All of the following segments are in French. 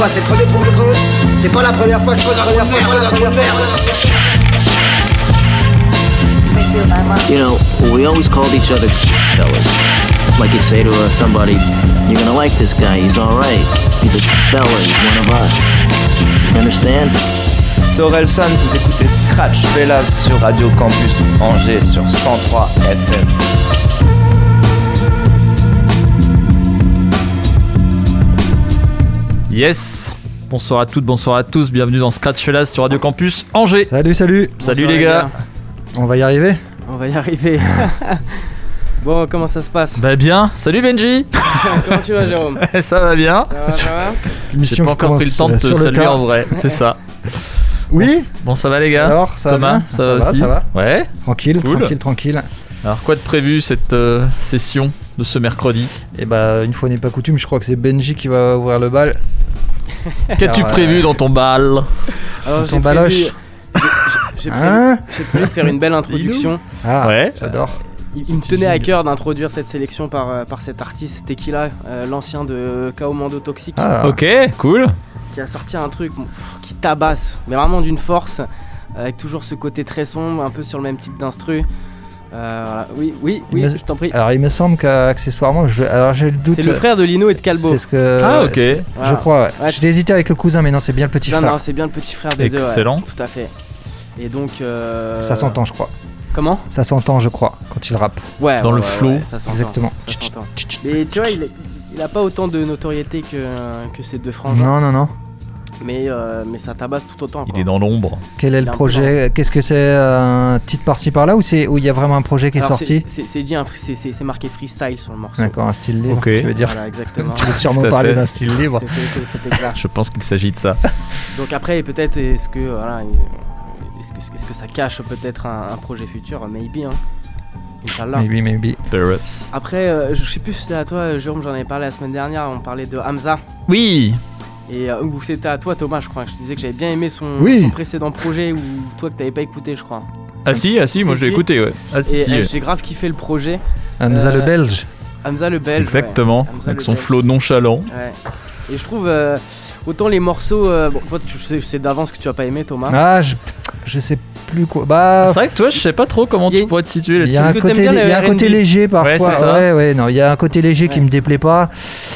Quoi, c'est le premier trou que je creuse C'est pas la première fois que je creuse de merde, un trou de merde You know, we always called each other fellas. Like you'd say to uh, somebody, you're gonna like this guy, he's alright. He's a fella, he's one of us. You understand? C'est Orelsan, vous écoutez Scratch Fellas sur Radio Campus Angers sur 103 FM. Yes Bonsoir à toutes, bonsoir à tous, bienvenue dans Scratch Fellas sur Radio Campus Angers. Salut, salut. Salut Bonsoir, les gars. On va y arriver On va y arriver. bon, comment ça se passe Bah bien, salut Benji Comment tu vas, Jérôme Ça va bien Ça va, ça va J'ai Mission pas encore pris le temps de te sur le saluer en vrai, c'est ça. Oui Bon ça va les gars Alors, ça Thomas, va bien ça, va aussi Ça va Ouais Tranquille, Cool. tranquille, tranquille. Alors quoi de prévu cette euh, session de ce mercredi Et bah, une fois n'est pas coutume, je crois que c'est Benji qui va ouvrir le bal. Qu'as-tu prévu dans ton bal? Alors, Ton j'ai baloche. j'ai- prévu, Hein j'ai prévu de faire une belle introduction. Ah, Ouais. j'adore. Il, il me tenait à cœur d'introduire cette sélection par, euh, par cet artiste Tequila, euh, l'ancien de Kaomando Toxic, Ah, Ok, cool. qui a sorti un truc bon, qui tabasse, mais vraiment d'une force, avec toujours ce côté très sombre, un peu sur le même type d'instru. Euh, voilà. Oui, oui, Il oui, me- je t'en prie. Alors, il me semble qu'accessoirement, je... alors j'ai le doute. C'est le frère de Lino et de Calbo. C'est ce que. Ah, ok. Je Voilà. crois, ouais. Ouais, J'ai hésité avec le cousin, mais non, c'est bien le petit Non, frère. non, c'est bien le petit frère des deux. ouais. Excellent. Tout à fait. Et donc. euh, Ça s'entend, je crois. Comment? Ça s'entend, je crois, quand il rappe. Ouais. Dans ouais, le flow. ouais, ça s'entend. Exactement. Ça s'entend. Mais tu vois, il, il a pas autant de notoriété que, que ces deux frangins. Non, non, non. Mais, euh, mais ça tabasse tout autant. Il est dans l'ombre. Quel est Il le est projet Qu'est-ce que c'est euh, Un titre par-ci par-là ou c'est où il y a vraiment un projet qui est sorti c'est- C'est dit, c'est- c'est c'est marqué freestyle sur le morceau. D'accord, un style libre, tu veux dire Voilà, exactement. Tu veux sûrement parler d'un style libre. C'était- c'est- C'était clair. Je pense qu'il s'agit de ça. Donc après, peut-être, est-ce que, voilà, il- est-ce que, est-ce que ça cache peut-être un, un projet futur? Maybe, hein. Inch'Allah. Maybe, maybe. Perhaps. Après, euh, je sais plus si c'était à toi, Jérôme, j'en avais parlé la semaine dernière, on parlait de Hamza. Oui Et euh, c'était à toi, Thomas, je crois. Je te disais que j'avais bien aimé son, Oui. son précédent projet ou toi que t'avais pas écouté, je crois. Ah si, ah si, moi Si, si. écouté, ouais. Ah si, Et si, euh, ouais. j'ai grave kiffé le projet. Hamza Euh, le Belge. Hamza le Belge. Exactement, ouais. Avec son flow nonchalant. Ouais. Et je trouve euh, autant les morceaux. euh, bon, toi, tu sais, je sais d'avance que tu vas pas aimer, Thomas. Ah, je, je sais plus quoi. Bah, C'est vrai que toi, je sais pas trop comment tu pourrais te situer il y a un côté, bien il y a un le côté R&B? léger parfois. Ouais, c'est ça. ouais, ouais, non, il y a un côté léger qui me déplaît pas.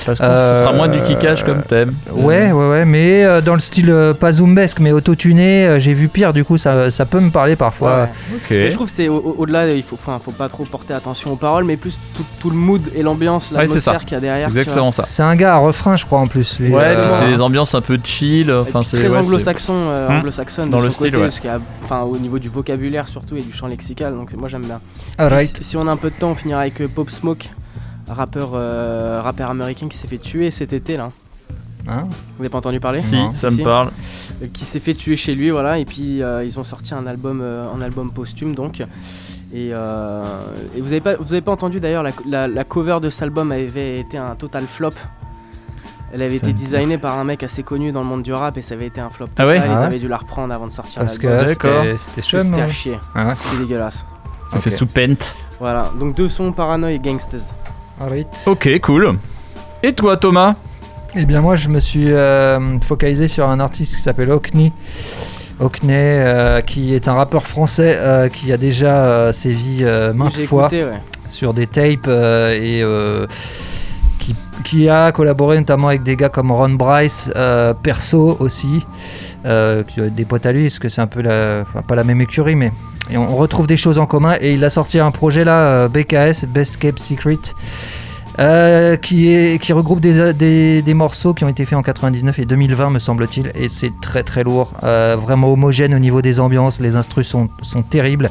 Parce que ce sera moins du kickage comme thème. Ouais, ouais, ouais, mais euh, dans le style euh, pas zoombesque, mais autotuné, euh, j'ai vu pire. Du coup, ça, ça peut me parler parfois. Ouais. Ok. Mais je trouve que c'est au- au- au-delà, il faut, faut pas trop porter attention aux paroles, mais plus tout, tout le mood et l'ambiance, Ouais, c'est ça. l'atmosphère qu'il y a derrière. C'est exactement ça. C'est un gars à refrain, je crois en plus. Ouais, Euh, c'est des ambiances un peu chill. Enfin, c'est très anglo-saxon, euh, Hmm. anglo-saxonne Dans le style, côté, ouais. parce qu'il y a- enfin, au niveau du vocabulaire surtout et du champ lexical, donc moi j'aime bien. alright. Si, si on a un peu de temps, on finira avec euh, Pop Smoke, rappeur, euh, rappeur américain qui s'est fait tuer cet été là. Hein Vous avez pas entendu parler? Si, Non. ça Si, me si. parle. Euh, qui s'est fait tuer chez lui, voilà, et puis euh, ils ont sorti un album, euh, un album posthume donc. Et, euh, et vous avez pas, vous avez pas entendu d'ailleurs la, la- la cover de cet album avait été un total flop? Elle avait été designée par un mec assez connu dans le monde du rap et ça avait été un flop. Ah ouais Ah Ils ouais avaient dû la reprendre avant de sortir Parce que c'était chum. c'était à hein. chier, Ah c'était dégueulasse. Ça fait sous pente. Voilà, donc deux sons Paranoid et Gangsters. Ok, cool. Et toi, Thomas? Eh bien moi je me suis euh, focalisé sur un artiste qui s'appelle Hockney. Hockney euh, qui est un rappeur français euh, qui a déjà euh, sévi euh, maintes fois écouté, ouais. sur des tapes euh, et euh, qui, a collaboré notamment avec des gars comme Ron Bryce, euh, Perso aussi, euh, des potes à lui parce que c'est un peu la, enfin, pas la même écurie mais et on, retrouve des choses en commun. Et il a sorti un projet là euh, BKS Best Kept Secret euh, qui, regroupe des, morceaux qui ont été faits en 99 et 2020 me semble-t-il et c'est très très lourd vraiment homogène au niveau des ambiances. Les instrus sont terribles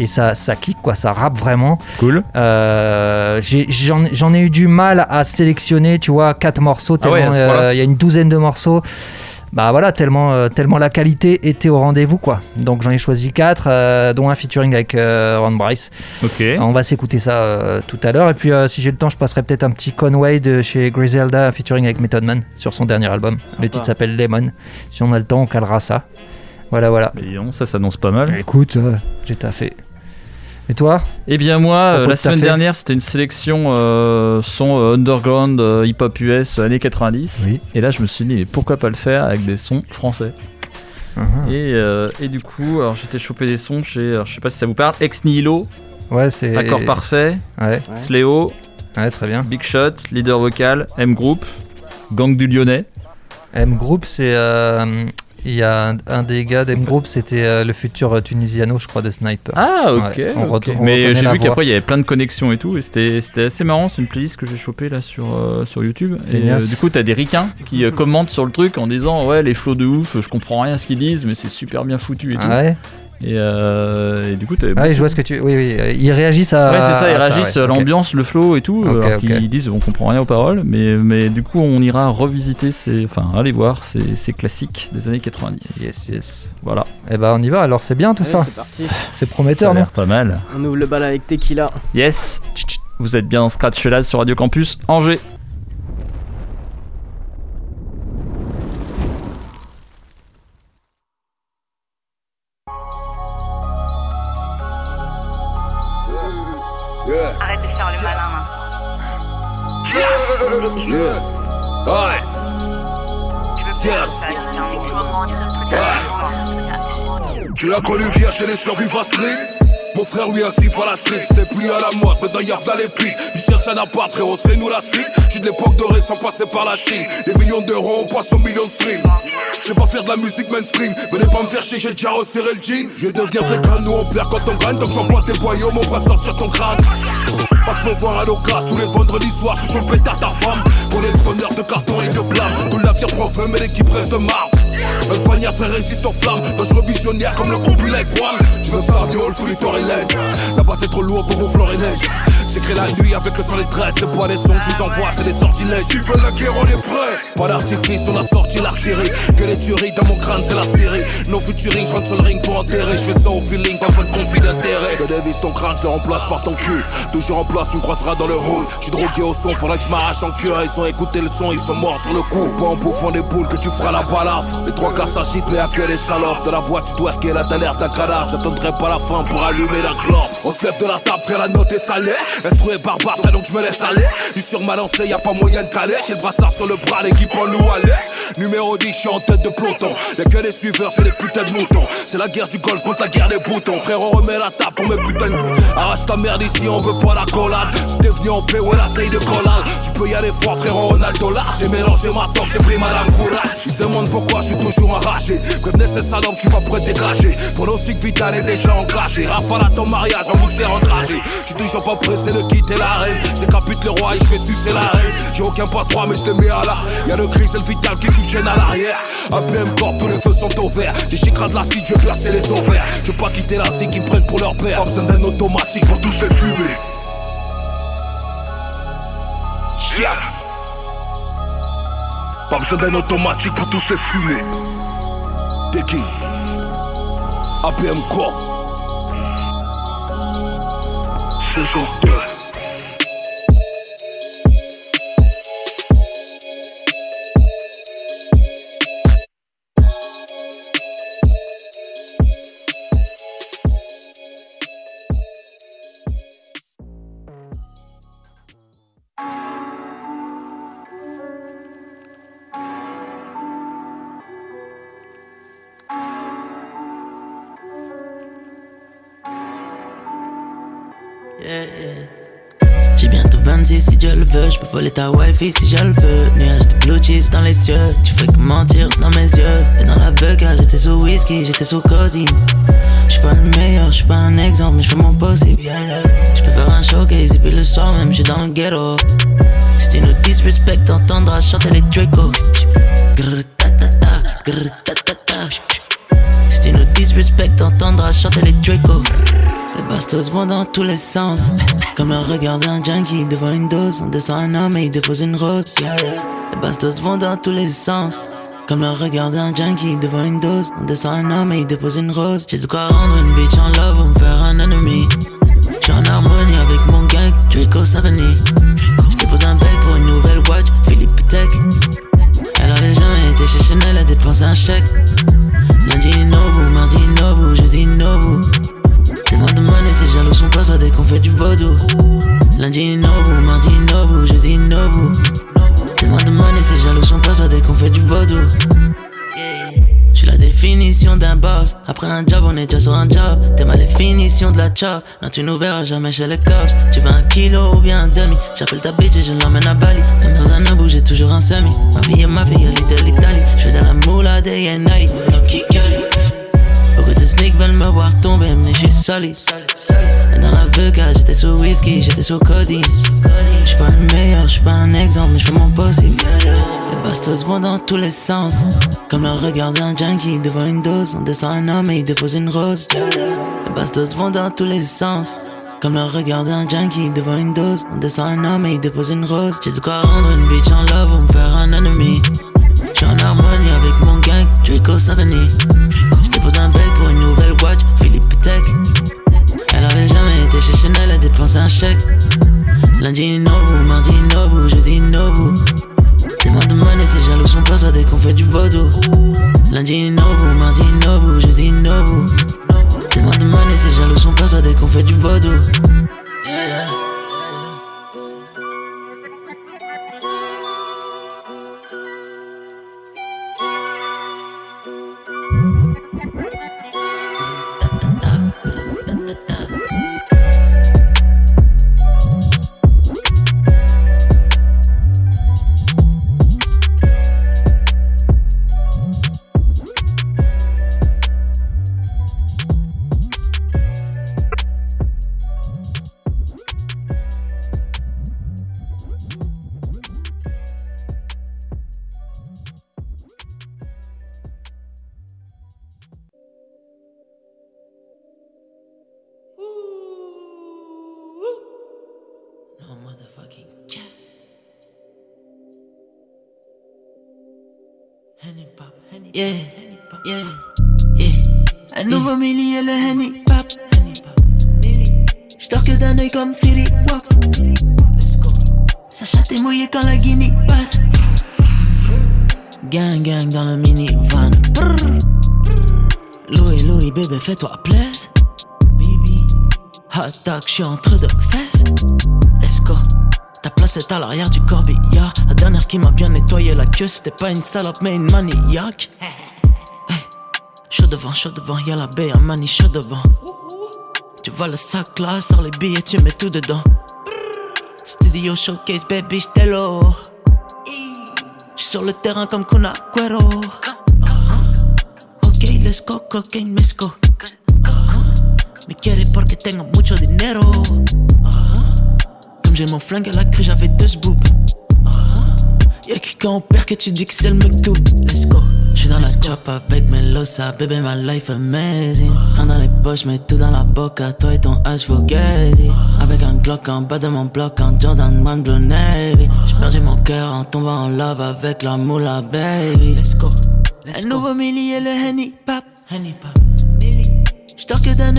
et ça, ça kick quoi ça rappe vraiment Cool. euh, J'en ai eu du mal à sélectionner, tu vois, quatre morceaux. Ah ouais, euh, il y a une douzaine de morceaux. Bah voilà, tellement, euh, tellement la qualité était au rendez-vous, quoi. Donc j'en ai choisi quatre, euh, dont un featuring avec euh, Ron Bryce. Ok. On va s'écouter ça euh, tout à l'heure. Et puis euh, si j'ai le temps, je passerai peut-être un petit Conway de chez Griselda, un featuring avec Method Man sur son dernier album. Le titre s'appelle Lemon. Si on a le temps, on calera ça. Voilà, voilà. Mais ça s'annonce pas mal. Écoute, euh, j'ai taffé. Et toi Eh bien moi, euh, la semaine dernière, c'était une sélection euh, son euh, underground euh, hip-hop US années 90. Oui. Et là, je me suis dit, mais pourquoi pas le faire avec des sons français Mhm. et, euh, et du coup, alors j'étais chopé des sons chez, alors, je sais pas si ça vous parle, Ex Nihilo, Ouais, c'est. Accord Parfait, Ouais. Sléo, ouais, très bien. Big Shot, Leader Vocal, M Group, Gang du Lyonnais. M Group, c'est. euh, Il y a un, un des gars d'M Group, c'était euh, le futur euh, Tunisiano, je crois, de Sniper. Ah, ok. Ouais, on ok. retourne- on Mais j'ai vu qu'après il y avait plein de connexions et tout, et c'était assez marrant. C'est une playlist que j'ai chopée là sur, euh, sur YouTube. Et euh, du coup, t'as des ricains qui commentent sur le truc en disant Ouais, les flots de ouf, je comprends rien à ce qu'ils disent, mais c'est super bien foutu et tout. Ah ouais, Et, euh, et du coup, ah, oui, je vois ce que tu. Oui, oui, euh, ils réagissent à. Ouais, c'est ça, ils réagissent ouais, à l'ambiance, le flow et tout, alors qu'ils disent on comprend rien aux paroles, mais, mais du coup on ira revisiter ces, enfin aller voir ces, ces classiques des années 90. Yes, yes. Voilà, Eh ben, on y va, alors c'est bien tout ça. c'est. C'est ça a prometteur, non pas mal. On ouvre le bal avec Tequila. Yes, vous êtes bien en Scratch Fellas sur Radio Campus Angers. Arrête de faire le malin. Yeah. Plus Yes. que ça devient Tu l'as connu hier chez les survivants street mon frère lui ainsi va la street, c'était plus à la mode, maintenant y'a v'là les pics Il cherche un appart, frérot, c'est nous la suite J'suis de l'époque dorée sans passer par la Chine. Les millions d'euros, on passe aux millions de streams. J'sais pas faire de la musique mainstream. Venez pas me faire chier, j'ai déjà resserré le jean. Je deviens très crâne, nous on perd quand on gagne. Tant que j'envoie tes boyaux, mon bras sortir ton crâne. Passe me voir à l'occasion tous les vendredis soirs, je suis sur le pétard ta femme. Collectionneur de cartons et de blâme Tout navire prend feu mais l'équipe reste de marbre Un poignard fait résiste aux flammes. Dangereux visionnaire comme le couple like Tu veux ça, viol, fruitor et lens Là-bas c'est trop lourd pour ronfleur et neige J'écris la nuit avec le sang les traites C'est pas des sons que je vous c'est des sortilèges. Tu veux la guerre, on est prêt. Pas d'artifice, on a sorti l'artillerie. Que les tueries dans mon crâne, c'est la série. No futuring, je rentre sur le ring pour enterrer. Je fais ça au feeling, pas besoin de conflit d'intérêt. Que dévisse ton crâne, je le remplace par ton cul. Toujours en place, tu me croiseras dans le hall. Suis drogué au son, faudra que je m'arrache en cœur Ils ont écouté le son, ils sont morts sur le coup. Pas en bouffant des boules que tu feras la balafre. Les trois quarts s'agitent, mais à que les salopes. Dans la boîte, tu dois qu'elle a t'as l'air d'un cadavre J'attendrai pas la fin pour allumer la clope. On se lève de la table, frère, la note est salée. L'instru est barbare, frère, donc je me laisse aller. Du sur ma lancée, y a pas moyen de caler. J'ai le brassard sur le bras, l'équipe en nous allait Numéro 10, je suis en tête de peloton. Y'a que des suiveurs, c'est des putains de moutons. C'est la guerre du golf contre la guerre des boutons. Frère, on remet la table pour mes putains de Arrache ta merde ici, on veut pas la collade. J'étais venu en paix, ouais, la taille de collal Tu peux y aller froid, frère, là. J'ai mélangé ma top, j'ai pris madame courage. Ils se demandent pourquoi je suis toujours enragé Prévenez ces je prêt dégager vital est déjà engagé Rafale à ton mariage, on vous sert en dragé J'suis toujours pas pressé de quitter l'arène Je décapite le roi et je fais sucer la reine J'ai aucun passe-droit mais je le mets à la Y'a le cri, c'est le vital qui soutiennent à l'arrière. APM Corp, tous les feux sont au vert. J'ai chicras de l'acide, je vais placer les ovaires. Je pas quitter la zig, ils me prennent pour leur père. Pas besoin d'un automatique pour tous les fumer. Yes. Pas besoin d'un automatique pour tous les fumer The King. APM Core. Season 2. J'ai bientôt 26 si Dieu le veut, je peux voler ta wifi si je le veux. Nuage de blue cheese dans les cieux, tu fais que mentir dans mes yeux. Et dans la buga, j'étais sous whisky, j'étais sous codeine. J'suis pas le meilleur, j'suis pas un exemple, mais j'fais mon possible. Yeah, yeah. J'peux faire un showcase et puis le soir même, j'suis dans le ghetto. Si tu nous disrespect, t'entendras chanter les Draco. Grrr, ta ta ta, ta. Si tu disrespect, t'entendras chanter les Draco. Les bastos vont dans tous les sens. Comme le regard d'un junkie devant une dose. On descend un homme et il dépose une rose. Les bastos vont dans tous les sens. Comme le regard d'un junkie devant une dose. On descend un homme et il dépose une rose. J'ai de quoi rendre une bitch en love ou me faire un ennemi. J'suis en harmonie avec mon gang, Draco Savani. J'dépose un bec pour une nouvelle watch, Philippe Tech. Elle avait jamais été chez Chanel, elle dépensé un chèque. Lundi Nobu, mardi Nobu, jeudi Nobu. Tellement de money, c'est jaloux sont persuadés qu'on fait du vaudou. Lundi, Nobu, mardi, Nobu, jeudi, Nobu. Tellement de money, ces jaloux sont persuadés qu'on fait du vaudou. Je suis la définition d'un boss. Après un job, on est déjà sur un job. T'es ma définition de la chop. Non, tu nous verras jamais chez les cops. Tu veux un kilo ou bien un demi? J'appelle ta bitch et je l'emmène à Bali. Même dans un abou, j'ai toujours un semi. Ma vie est ma vie, elle est l'Italie. Je fais de la moula des Yenai, comme Kikali. Sneaks veulent me voir tomber, mais je suis solide. Et dans la VK, j'étais sous whisky, j'étais sous codeine. J'suis pas le meilleur, j'suis pas un exemple, mais j'fais mon possible. Les bastos vont dans tous les sens. Comme le regard d'un junkie devant une dose. On descend un homme et il dépose une rose. Les bastos vont dans tous les sens. Comme le regard d'un junkie devant une dose. On descend un homme et il dépose une rose. J'ai de quoi rendre une bitch en love ou me faire un ennemi? J'suis en harmonie avec mon gang, Draco Symphony. J'dépose un bec watch, Philippe Tech. Elle avait jamais été chez Chanel, elle dépensé un chèque. Lundi, Nobu, mardi, Nobu, jeudi, Nobu. Tellement de money, ces jaloux sont persuadés qu'on fait du vaudou. Lundi, Nobu, mardi, Nobu, jeudi, Nobu. Tellement de money, ces jaloux sont persuadés qu'on fait du vaudou. Yeah, yeah. J'suis entre deux fesses. Let's go. Ta place est à l'arrière du corbillard? La dernière qui m'a bien nettoyé la queue, c'était pas une salope mais une maniaque. Chaud devant, chaud devant, y'a la baie, un mani chaud devant. Tu vois le sac là, sors les billets, tu mets tout dedans. Studio showcase, baby, j't'ai l'eau. Sur le terrain comme Kuna Cuero. Ok, let's go, cocaine, mezco. Me quiere porque tengo mucho dinero. Comme j'ai mon flingue à la cru, j'avais deux boobs. Y'a que quand on perd que tu dis que c'est le mec tout. Let's go. J'suis dans la chop avec Melosa, bébé, my life amazing. Rien dans les poches, mais tout dans la boca, toi et ton H Fugazi. Avec un Glock en bas de mon bloc, en Jordan One Blue Navy. J'ai perdu mon cœur en tombant en love avec la moula, baby. Let's go. Un nouveau milli et le Henny Pop. Henny Pop.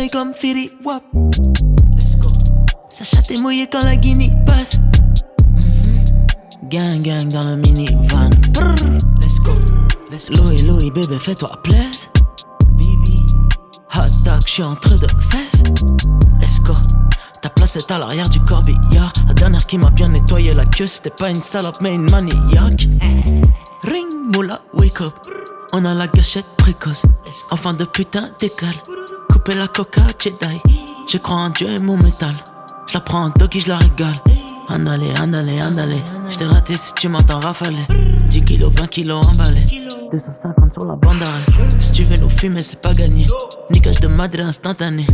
Comme Philly Wap. Let's go. Sa chatte est mouillée quand la guinée passe. Gang gang dans le minivan. Brrr. Let's go. Let's go. Louis Louis bébé fais-toi plaisir. Baby. Hot dog, j'suis entre deux fesses. Let's go. Ta place est à l'arrière du corbillard. La dernière qui m'a bien nettoyé la queue, c'était pas une salope mais une maniaque. Ring, moula, wake up. On a la gâchette précoce. Enfin de putain décale. Couper la coca, Jedi. Je crois en Dieu et mon métal. Je la prends en doggy, je la régale. Andale, andale, andale. Je t'ai raté si tu m'entends rafaler. 10 kilos, 20 kilos emballés. 250 sur la bande d'arrêt. Si tu veux nous fumer, c'est pas gagné. Niquage de madre instantané.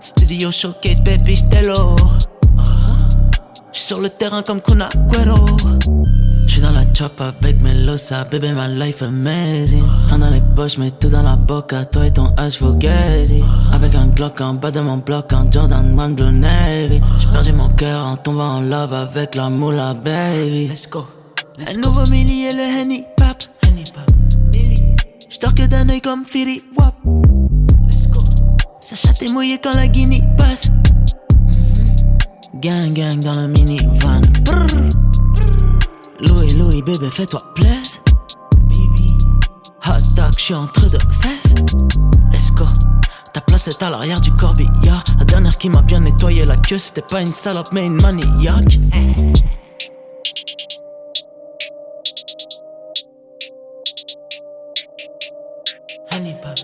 Studio showcase, baby, j't'ai. J'suis sur le terrain comme Kuna Cuero. J'suis dans la chop avec Melosa, bébé, my life amazing. Rien dans les poches, mais tout dans la boca, toi et ton H Fugazi. Avec un Glock en bas de mon bloc, en Jordan One Blue Navy. J'ai perdu mon cœur en tombant en love avec la moula, baby. Let's go. Un nouveau milli et le Henny Pop. Henny Pop. Milli. J'dors que d'un œil comme Philly Wap. Let's go. Sa chatte est mouillée quand la guinée passe. Gang gang dans le minivan. Louis Louis bébé fais-toi. Baby. Hot dog, j'suis entre deux fesses. Let's go. Ta place placette à l'arrière du corbillard. La dernière qui m'a bien nettoyé la queue, c'était pas une salope mais une maniaque. Hannibal.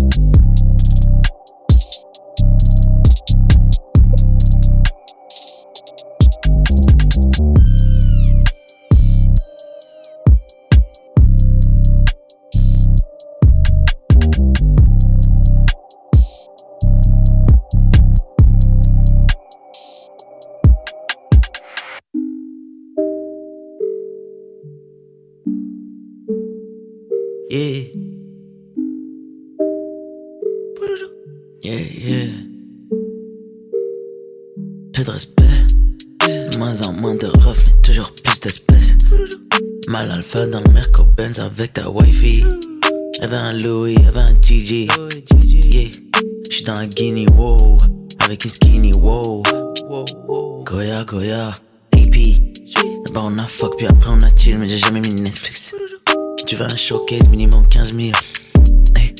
you Dans le Merco Benz avec ta wifey. Y'avait un Louis, y'avait un Gigi. Yeah. J'suis dans la Guinea, wow. Avec une skinny, wow. Goya, Goya. AP. D'abord on a fuck, puis après on a chill, mais j'ai jamais mis Netflix. Tu veux un showcase minimum 15 000. Hey,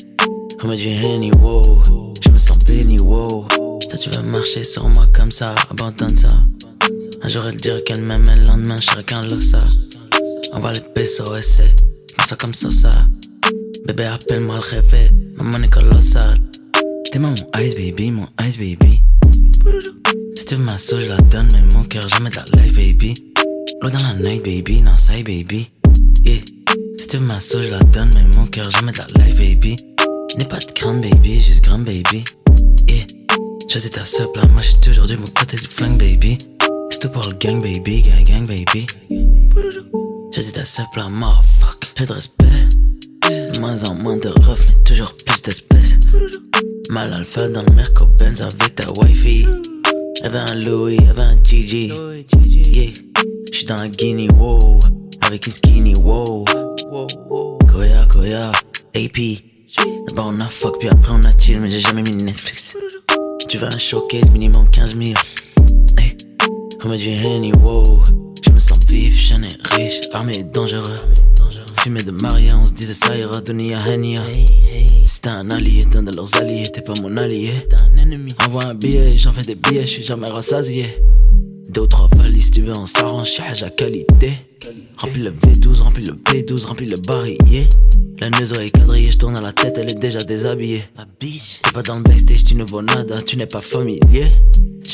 remets du Henny, wow. Je me sens béni, wow. Toi, tu vas marcher sur moi comme ça, abandonne ça. Un jour, elle dirait qu'elle m'aime, le lendemain, chacun le ça. Envoie les essaie. Comme ça, comme ça. Bébé, appelle-moi le réveil. Maman est colossale. T'es mon ice baby, mon ice baby. Si tu veux ma sauce, je la donne, mais mon cœur, jamais de la baby. L'eau dans la night, baby, non, ça, baby. Yeah. Si tu veux ma sauce, je la donne, mais mon cœur, jamais de la baby. N'aie pas de baby, juste grand, baby. Choisis ta seule là, moi j'suis toujours bon côté du flingue, baby. C'est tout pour le gang, baby, gang, gang, baby. Choisis ta seule là, motherfuck. J'ai de respect. Moins en moins de refs, mais toujours plus d'espèces. Mal alpha dans le Merco Benz avec ta wifey. Y'avait un Louis, y'avait un Gigi. Yeah. J'suis dans la Guinea, wow. Avec une skinny, wow. Goya, Goya. AP. D'abord on a fuck, puis après on a chill, mais j'ai jamais mis Netflix. Tu veux un showcase minimum 15 000. Hey. Remets du Henny, wow. Je me sens vif, et riche, armé et dangereux. Fumé de Maria, on se disait ça ira à Hania. Si t'es un allié, d'un de leurs alliés, t'es pas mon allié. Envoie un billet, j'en fais des billets, je suis jamais rassasié. Deux ou trois valises, tu veux, on s'arrange, chez à qualité. Remplis le V12, remplis le P12, remplis le barillet. La maison est quadrillée, je tourne à la tête, elle est déjà déshabillée. La biche, t'es pas dans le backstage, tu ne vaux nada, tu n'es pas familier.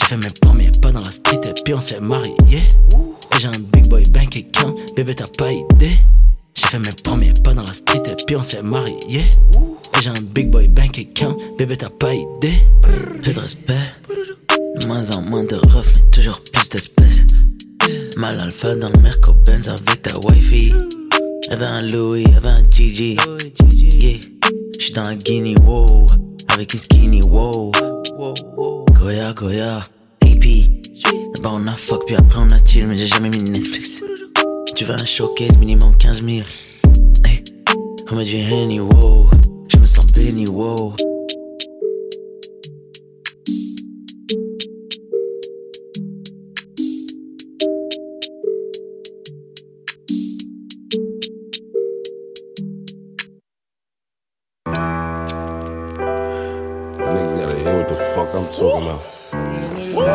J'ai fait mes premiers pas dans la street et puis on s'est marié. Et j'ai un big boy bank account, bébé t'as pas idée. J'ai fait mes premiers pas dans la street et puis on s'est marié. Et j'ai un big boy bank account, bébé t'as pas idée. J'ai de respect. Moins en moins de refs, mais toujours plus d'espèces. Mal alpha dans le Merco Benz avec ta wifey. Y'avait un Louis, y'avait un Gigi. Yeah. J'suis dans la Guinea, wow. Avec une skinny, wow. Goya, Goya. D'abord on a fuck, puis après on a chill, mais j'ai jamais mis Netflix. Tu veux un showcase minimum 15 000. Hey. Remets du Henny, wow. Je me sens béni, wow.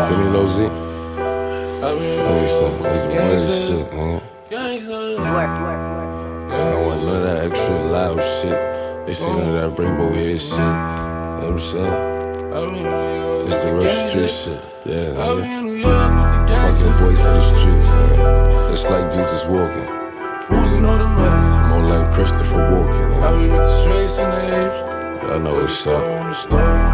Feel me, Lil Z? Hey, son, that's the shit, man. I don't want none of that extra loud shit. They see none of that rainbow hair shit. You know what I'm saying? It's the real street shit. Yeah, nigga. Fucking voice of the streets, man. It's like Jesus walking. More like Christopher walking. I be with the straights and the apes. I know what's up.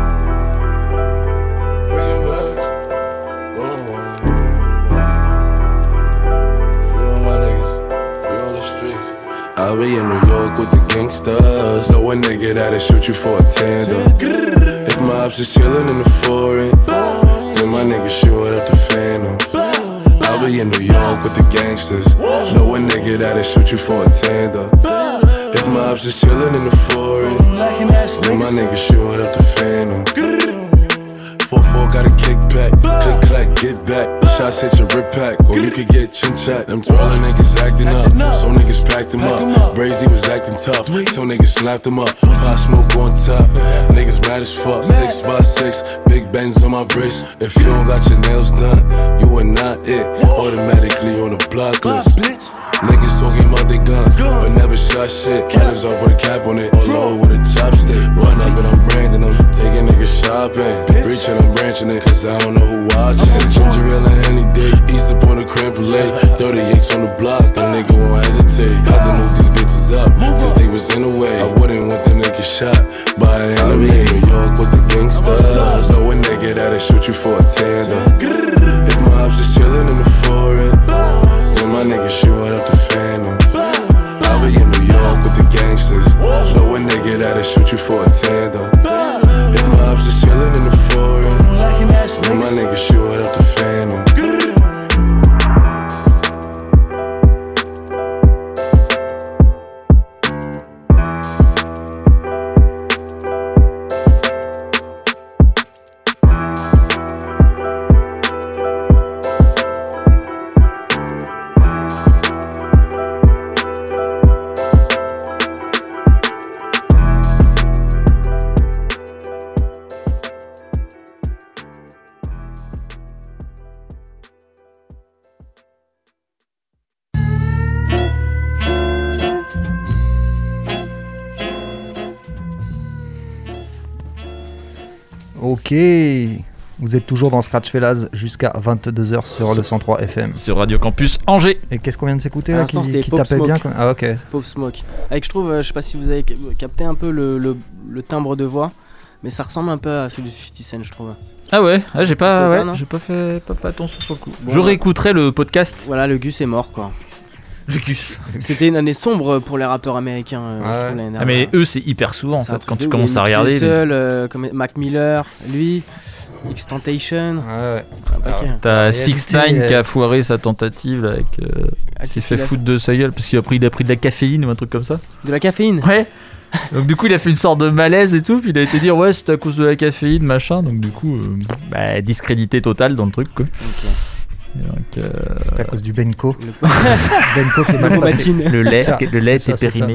I be in New York with the gangsters. Know a nigga that'll shoot you for a tandem. If my ops is chillin' in the foreign, then my nigga shooting up the phantom. I'll be in New York with the gangsters. Know a nigga that'll shoot you for a tandem. If my ops is chillin' in the foreign, then my nigga shooting up the phantom. 4-4, got a kickback. Click clack, get back. Shots hit your rip pack, or you could get chin chat. Them twirling niggas acting up, so niggas packed them up. Brazy was acting tough, so niggas slapped them up. Pop smoke on top, niggas mad as fuck. Six by six, big bands on my wrist. If you don't got your nails done, you are not it. Automatically on the block list. Niggas talking about their guns, but never shot shit. Killers off with a cap on it, all low with a chopstick. Run up and I'm branding them, taking niggas shopping. Reaching, I'm branching it, cause I don't know who watching. Ginger ale and any day, East up on the crème brûlée. 38s on the block, the nigga won't hesitate. Had to move these bitches up, cause they was in the way. I wouldn't want them niggas shot by an enemy. New York with the gangsters. Know a nigga that'll shoot you for a tandem. If my ops is chillin' in the foreign, then my niggas shooting up the phantom. I'll be in New York with the gangsters. Know a nigga that'll shoot you for a tandem. If my ops is chillin' in the foreign, then my niggas shooting up the phantom. Vous êtes toujours dans Scratch Fellas jusqu'à 22h sur le 103 FM. Sur Radio Campus Angers. Et qu'est-ce qu'on vient de s'écouter là qui, qui Pop tapait bien Smoke. Ah ok. Pauvre Smoke. Avec, je trouve, euh, je sais pas si vous avez ca- capté un peu le, le- le timbre de voix, mais ça ressemble un peu à celui de 50 Cent, je trouve. Ah ouais, ah, j'ai pas, ouais, j'ai pas fait, pas fait attention sur le coup. Bon, je bah. réécouterai le podcast. Voilà, le Gus est mort, quoi. Le Gus. C'était une année sombre pour les rappeurs américains, euh, Ouais. je trouve, l'année Ah, mais eux, c'est hyper souvent en fait. Quand tu commences à regarder. les- Hussle, euh, comme Mac Miller, lui, X-Tentation, Ouais, ouais. un paquet. T'as En 6 réalité, 9 qui a foiré sa tentative là, avec. euh, Ah, s'est fait foutre de sa gueule parce qu'il a pris, il a pris de la caféine ou un truc comme ça. De la caféine Ouais. Donc du coup il a fait une sorte de malaise et tout, puis il a été dire ouais c'était à cause de la caféine machin, donc du coup euh, bah, discrédité total dans le truc quoi. Euh, C'est à cause du Benko. Le- Benko qui est mal Le le lait, le lait c'est était ça,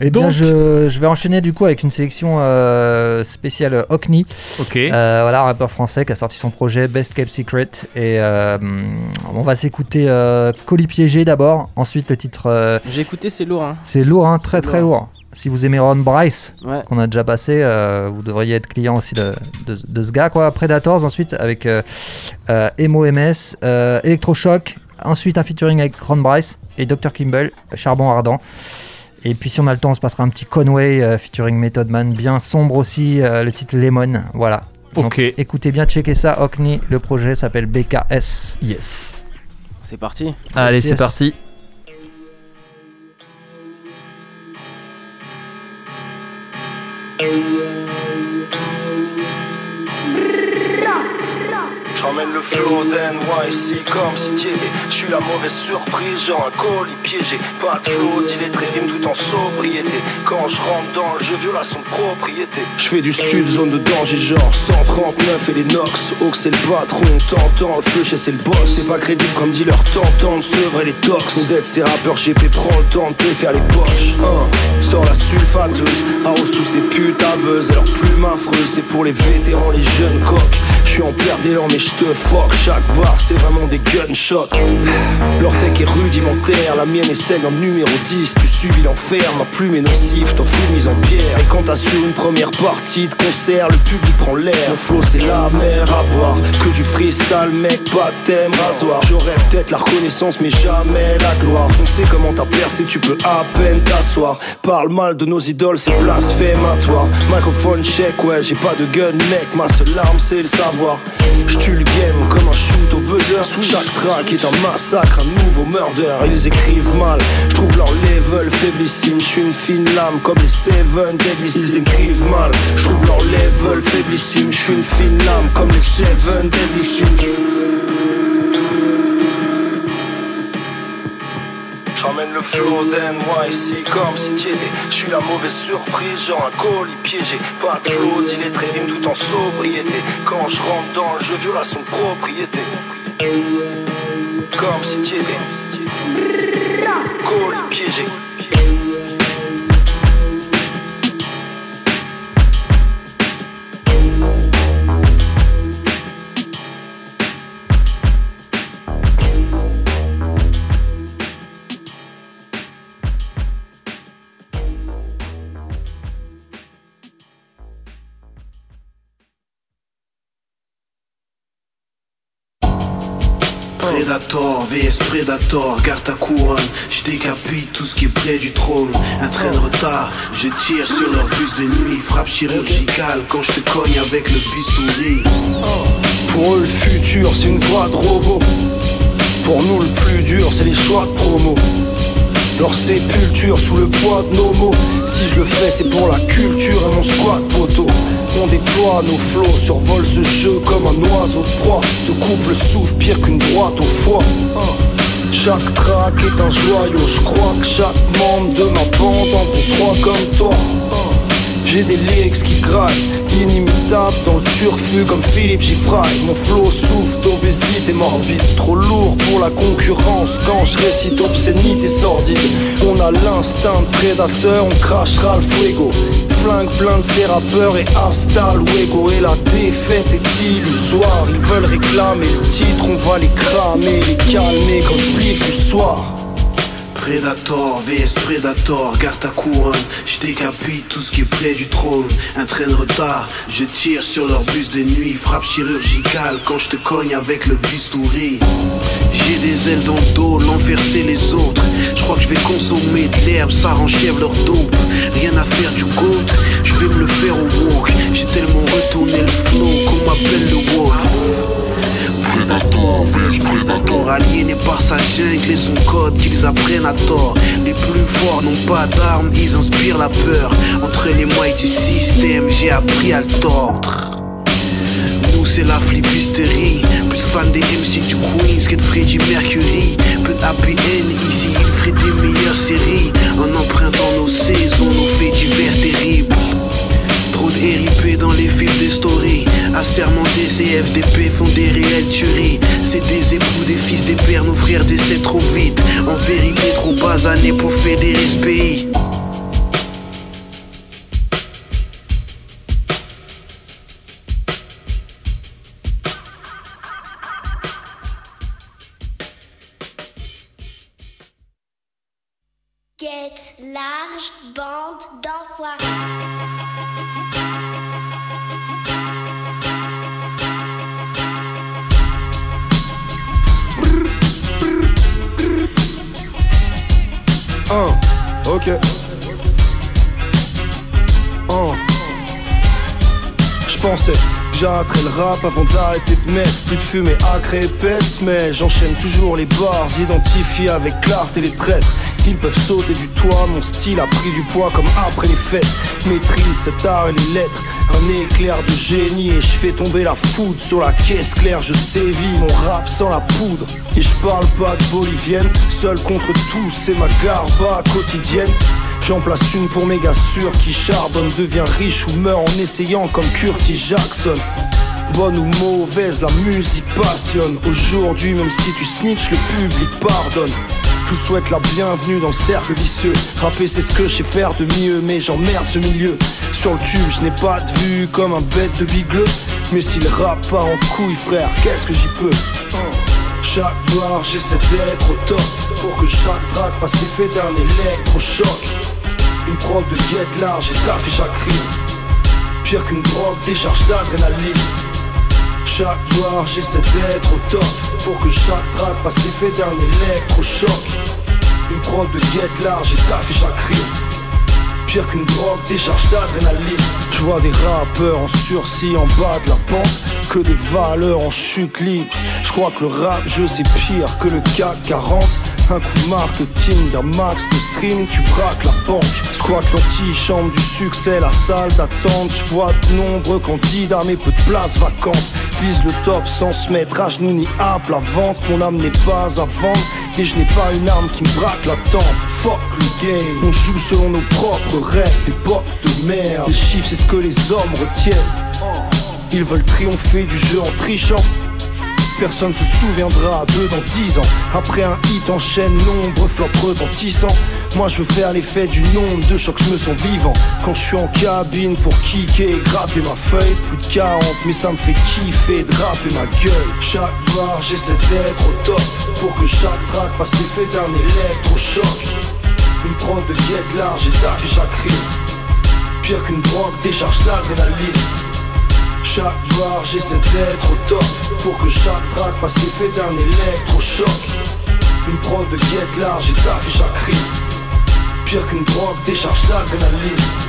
Et bien Donc- je, je vais enchaîner du coup avec une sélection euh, spéciale Hockney. Ok. Euh, voilà, rappeur français qui a sorti son projet Best Kept Secret. Et euh, on va s'écouter euh, Colis piégé d'abord. Ensuite, le titre, euh, J'ai écouté, c'est lourd, hein. c'est lourd, hein, très très lourd. lourd. Si vous aimez Ron Bryce, Ouais. qu'on a déjà passé, euh, vous devriez être client aussi de, de- de ce gars. Quoi. Predators, ensuite avec euh, euh, Emo MS, euh, Electroshock. Ensuite, un featuring avec Ron Bryce et Dr. Kimball, Charbon Ardent. Et puis, si on a le temps, on se passera un petit Conway euh, featuring Method Man, bien sombre aussi, euh, le titre Lemon. Voilà. Donc, Ok. écoutez bien, checkez ça. Hockney, le projet s'appelle BKS. Yes. C'est parti. Allez c'est yes. parti. J'emmène le flow d'NYC comme si t'y étais. Je suis la mauvaise surprise, genre un colis piégé. Pas de flow, d'illettré, rime tout en sobriété. Quand je rentre dans le jeu, violation de propriété. Je fais du stud, zone de danger, genre 139 et les Nox. Oak, c'est le patron, t'entends le feu chez c'est le boss. C'est pas crédible comme dealer, t'entends de sevrer les tox. D'être ces rappeurs GP, prends le temps de faire les poches. Sors la sulfateuse, arrose tous ces putains buzz. Alors plume affreuse, c'est pour les vétérans, les jeunes coqs. Je suis en perte d'élan, mais je te fuck. Chaque var, c'est vraiment des gunshots. Leur tech est rudimentaire, la mienne est celle d'un numéro 10. Tu subis l'enfer, ma plume est nocive, je t'offre une mise en pierre. Et quand t'assures une première partie de concert, le public prend l'air. Mon flow, c'est la mer à boire. Que du freestyle, mec, pas thème rasoir. J'aurais peut-être la reconnaissance, mais jamais la gloire. On sait comment t'as percé, tu peux à peine t'asseoir. Parle mal de nos idoles, c'est blasphématoire. Microphone check, ouais, j'ai pas de gun, mec. Ma seule arme, c'est le savoir. Comme un shoot au buzzer. Sous chaque track est un massacre, un nouveau murder. Ils écrivent mal, je trouve leur level faiblissime. Je suis une fine lame comme les Seven Deadly. Ils écrivent mal, je trouve leur level faiblissime. Je suis une fine lame comme les Seven Deadly J'emmène le flow d'NYC comme si t'y étais. Je suis la mauvaise surprise, genre un colis piégé. Pas de flow, d'illettré, rime tout en sobriété. Quand je rentre dans le jeu, à son propriété. Comme si t'y étais. Colis piégé. Predator, VS Predator, garde ta couronne Je tout ce qui est près du trône Un train de retard, je tire sur leur bus de nuit Frappe chirurgicale quand je te cogne avec le bistouri Pour eux, le futur, c'est une voie de robot. Pour nous, le plus dur, c'est les choix de promo. Leur sépulture sous le poids de nos mots. Si je le fais, c'est pour la culture et mon squat poteau. On déploie nos flots, survole ce jeu comme un oiseau de proie. Te coupe le souffle pire qu'une droite au foie. Chaque track est un joyau, je crois que chaque membre de ma bande en vaut trois comme toi. J'ai des lyrics qui graillent, inimitables dans le turfu comme Philippe Giffray. Mon flow souffle d'obésité morbide, trop lourd pour la concurrence. Quand je récite obscénité sordide, on a l'instinct de prédateur, on crachera le fuego. Flingue plein de ces rappeurs et hasta luego. Et la défaite est illusoire, ils veulent réclamer le titre, on va les cramer, les calmer comme spliff du soir. Predator, VS Predator, garde ta couronne. Je tout ce qui est près du trône. Un train de retard, je tire sur leur bus de nuit Frappe chirurgicale quand je te cogne avec le bistouri. J'ai des ailes dans le dos, l'enfer c'est les autres. Je crois que je vais consommer de l'herbe, ça renchève leur dope Rien à faire du goat, je vais me le faire au walk J'ai tellement retourné le flow qu'on m'appelle le wolf Predator, VS Predator Aliénés par sa jungle et son code qu'ils apprennent à tort. Les plus forts n'ont pas d'armes, ils inspirent la peur. Entre les mighty système, j'ai appris à le tordre nous c'est la flipisterie Plus fan des MC du Queens que de Freddie Mercury. Peu end ici, il ferait des meilleures séries. En empruntant nos saisons, nos faits divers terribles RIP dans les fils des stories. Assermentés, ces FDP font des réelles tueries. C'est des époux, des fils, des pères, nos frères décèdent trop vite. En vérité, trop basanés pour fédérer ce pays j'arrêterais le rap avant d'arrêter de mettre plus de fumée acre et mais j'enchaîne toujours les bars, identifiés avec clarté les traîtres. Ils peuvent sauter du toit, mon style a pris du poids comme après les fêtes. Maîtrise cet art et les lettres, un éclair de génie et je fais tomber la foudre sur la caisse claire. Je sévis mon rap sans la poudre et je parle pas de bolivienne. Seul contre tous, c'est ma garba quotidienne. J'en place une pour méga sûr qui charbonne, devient riche ou meurt en essayant comme Curtis Jackson. Bonne ou mauvaise, la musique passionne. Aujourd'hui, même si tu snitch, le public pardonne. Je vous souhaite la bienvenue dans le cercle vicieux. Rapper, c'est ce que je sais faire de mieux, mais j'emmerde ce milieu. Sur le tube, je n'ai pas de vue comme un bête de bigleux. Mais si le rap part en couille, frère, qu'est-ce que j'y peux? Chaque soir, j'essaie d'être au top. Pour que chaque track fasse l'effet d'un électrochoc. Une prod de guette large et taffé chaque rime. Pire qu'une drogue, décharge d'adrénaline. Chaque soir j'essaie d'être au top Pour que chaque track fasse l'effet d'un électrochoc Une prod de guette large et taffé chaque rime Pire qu'une drogue, décharge d'adrénaline Je vois des rappeurs en sursis en bas de la pente Que des valeurs en chute libre Je crois que le rap jeu c'est pire que le CAC 40 un coup marketing, un max de stream, tu braques la banque. Squat l'antichambre du succès, la salle d'attente. Je vois de nombreux candidats, mais peu de places vacantes. Vise le top sans se mettre à genoux ni à la vente. Mon âme n'est pas à vendre, et je n'ai pas une arme qui me braque la tempe. Fuck le game. On joue selon nos propres règles, des potes de merde. Les chiffres, c'est ce que les hommes retiennent. Ils veulent triompher du jeu en trichant. Personne se souviendra d'eux dans 10 ans. Après un hit enchaîne nombre flop retentissant. Moi je veux faire l'effet du nombre de chocs, je me sens vivant. Quand je suis en cabine pour kicker et gratter ma feuille, plus de 40, mais ça me fait kiffer, draper ma gueule. Chaque bar j'essaie d'être au top pour que chaque track fasse l'effet d'un électrochoc. Une prod de guette large et d'affiche à cri. Pire qu'une drogue décharge l'adrénaline. Chaque bar j'essaie d'être au top Pour que chaque track fasse l'effet d'un électrochoc. Une prod de guette large et d'affiche à cri. Pire qu'une drogue décharge l'adrénaline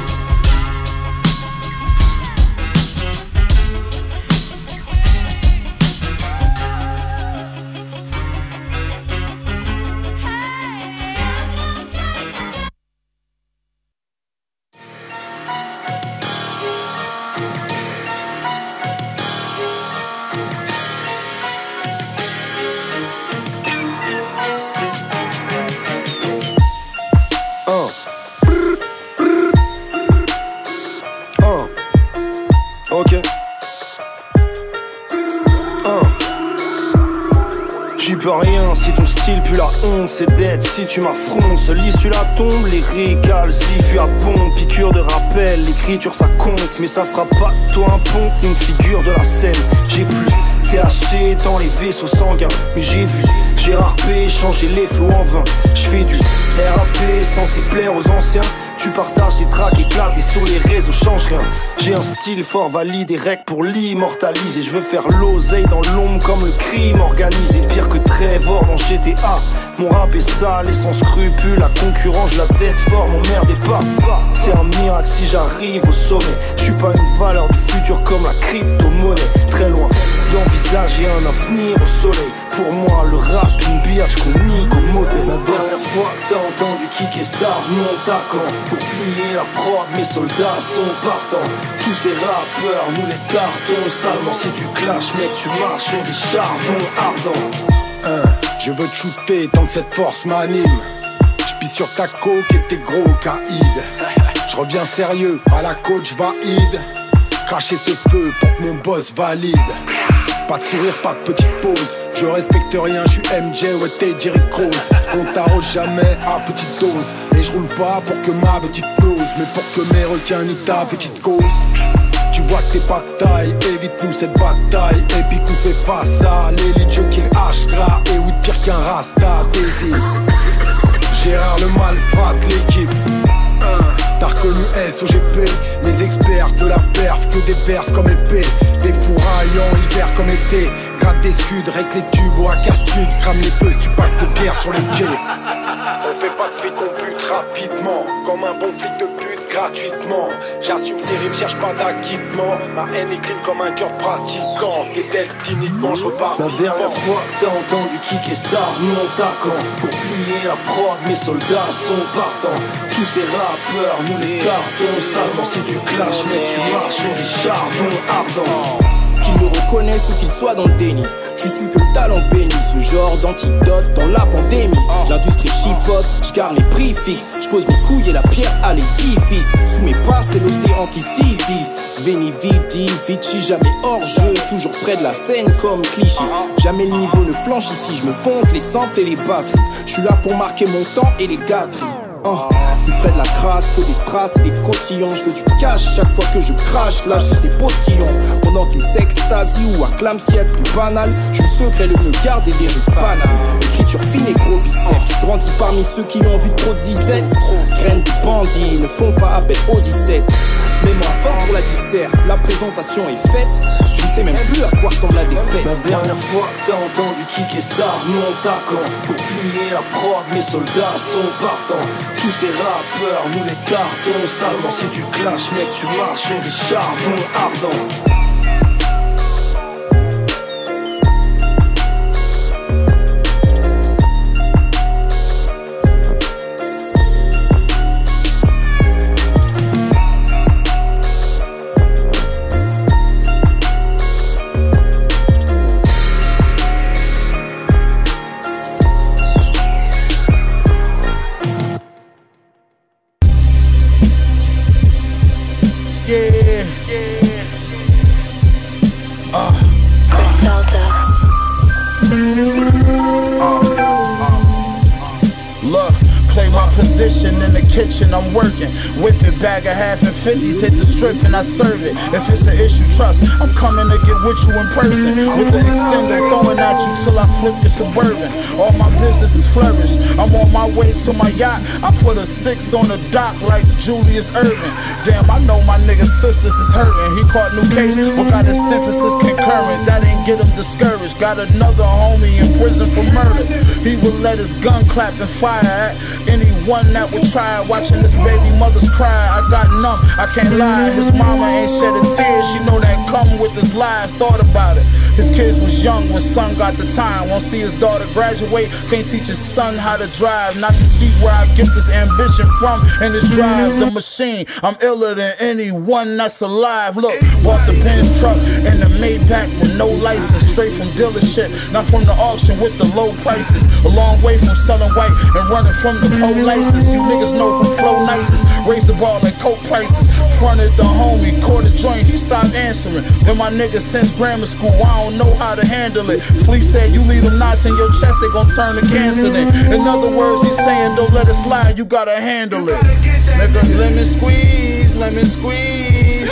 c'est si tu m'affrontes. Seul issue la tombe, les récalcifs à pompe, piqûre de rappel, l'écriture ça compte, mais ça fera pas toi un pont, une figure de la scène. J'ai plus THC dans les vaisseaux sanguins, mais j'ai vu Gérard P changer les flots en vin. J'fais du RAP censé plaire aux anciens. Tu partages des tracks éclatés sur les réseaux, change rien. J'ai un style fort valide et rec pour l'immortaliser. Je veux faire l'oseille dans l'ombre comme le crime organisé. Pire que Trevor dans GTA. Mon rap est sale et sans scrupule. La concurrence, la tête fort, mon merde est pas. C'est un miracle si j'arrive au sommet. Je suis pas une valeur du futur comme la crypto-monnaie. Très loin d'envisager un avenir au soleil. Pour moi, le rap, une biatch qu'on nique au modèle. La dernière fois que t'as entendu kicker ça, monte à camp. Pour plier la prod, mes soldats sont partants. Tous ces rappeurs, nous les tartons. Salement, si tu clashes, mec, tu marches sur des charbons ardents. Hein, je veux te shooter tant que cette force m'anime. J'pisse sur ta coque et tes gros caïds. Je reviens sérieux à la coach valide. Cracher ce feu pour que mon boss valide. Pas de sourire, pas de petite pause. Je respecte rien, je suis MJ, ouais t'es Jerry Cross. On t'arrose jamais à petite dose. Et je roule pas pour que ma petite nose, mais pour que mes requins niquent ta petite cause. Tu vois que t'es pas de taille, évite-nous cette bataille. Et puis fait face à l'élite, je kill gras. Et oui, pire qu'un rasta, désir. Gérard le malfrat, l'équipe. T'as reconnu SOGP, les experts de la perf que des verses comme épée, des fourraillants hiver comme été, des scuds, règle les tubes ou à castude, crame les peus, tu packs de pierre sur les quais. On fait pas de fric, on bute rapidement, comme un bon flic de pute gratuitement. J'assume ces rimes, cherche pas d'acquittement, ma haine est clean comme un cœur pratiquant, t'es dead cliniquement, je repars La vivant. dernière fois que t'as entendu kicker ça, monte à camp Pour plier la prod, mes soldats sont partants Tous ces rappeurs, nous les tartons Salement si tu clashes, mec, tu marches sur des charbons ardents Qu'ils me reconnaissent ou qu'ils soient dans le déni. Je suis que le talent bénit ce genre d'antidote dans la pandémie. L'industrie chipote, je garde les prix fixes. Je pose mes couilles et la pierre à l'édifice. Sous mes pas, c'est l'océan qui se divise. Veni vidi, vici, jamais hors jeu. Toujours près de la scène comme cliché. Jamais le niveau ne flanche ici. Je me fonte les samples et les batteries. Je suis là pour marquer mon temps et les gâteries. Oh, plus près de la crasse que des strass et des cotillons. Je veux du cash chaque fois que je crache. Lâche de ces postillons. Pendant qu'ils s'extasient ou acclament ce qu'il y a de plus banal. Je le secret le mieux garder des rues banales. Écriture fine et gros biceps. Grandis parmi ceux qui ont vu trop de disettes. Graines de bandits ne font pas appel au 17. Mets-moi 20 pour la dissert. La présentation est faite. Sais même plus à quoi ressemble la défaite. La dernière fois que t'as entendu kicker ça, monte à camp Pour plier la prod, mes soldats sont partants. Tous ces rappeurs, nous les tartons Salement. Si tu clashes, mec, tu marches sur des charbons ardents 2017 strip and I serve it. If it's an issue, trust, I'm coming to get with you in person. With the extender throwing at you till I flip your suburban. All my businesses flourish. I'm on my way to my yacht. I put a six on the dock like Julius Irvin. Damn, I know my nigga's sisters is hurting. He caught new case, but got his sentences concurrent. That ain't get him discouraged. Got another homie in prison for murder. He would let his gun clap and fire at anyone that would try. Watching this baby mother's cry, I got numb. I can't lie. His mama ain't shed a tear. She know that come with this life. Thought about it. His kids was young when son got the time. Won't see his daughter graduate. Can't teach his son how to drive. Not to see where I get this ambition from and this drive. The machine. I'm iller than anyone that's alive. Look, bought the Benz truck and the Maybach with no license. Straight from dealership, not from the auction with the low prices. A long way from selling white and running from the polices. You niggas know who flow nicest. Raise the ball like coke prices. Fronted the homie, caught a joint, he stopped answering. Been my nigga since grammar school, I don't know how to handle it. Flea said, You leave them knots in your chest, they gon' turn to cancer then. In other words, he's saying, Don't let it slide, you gotta handle it. Nigga, lemon squeeze, lemon squeeze.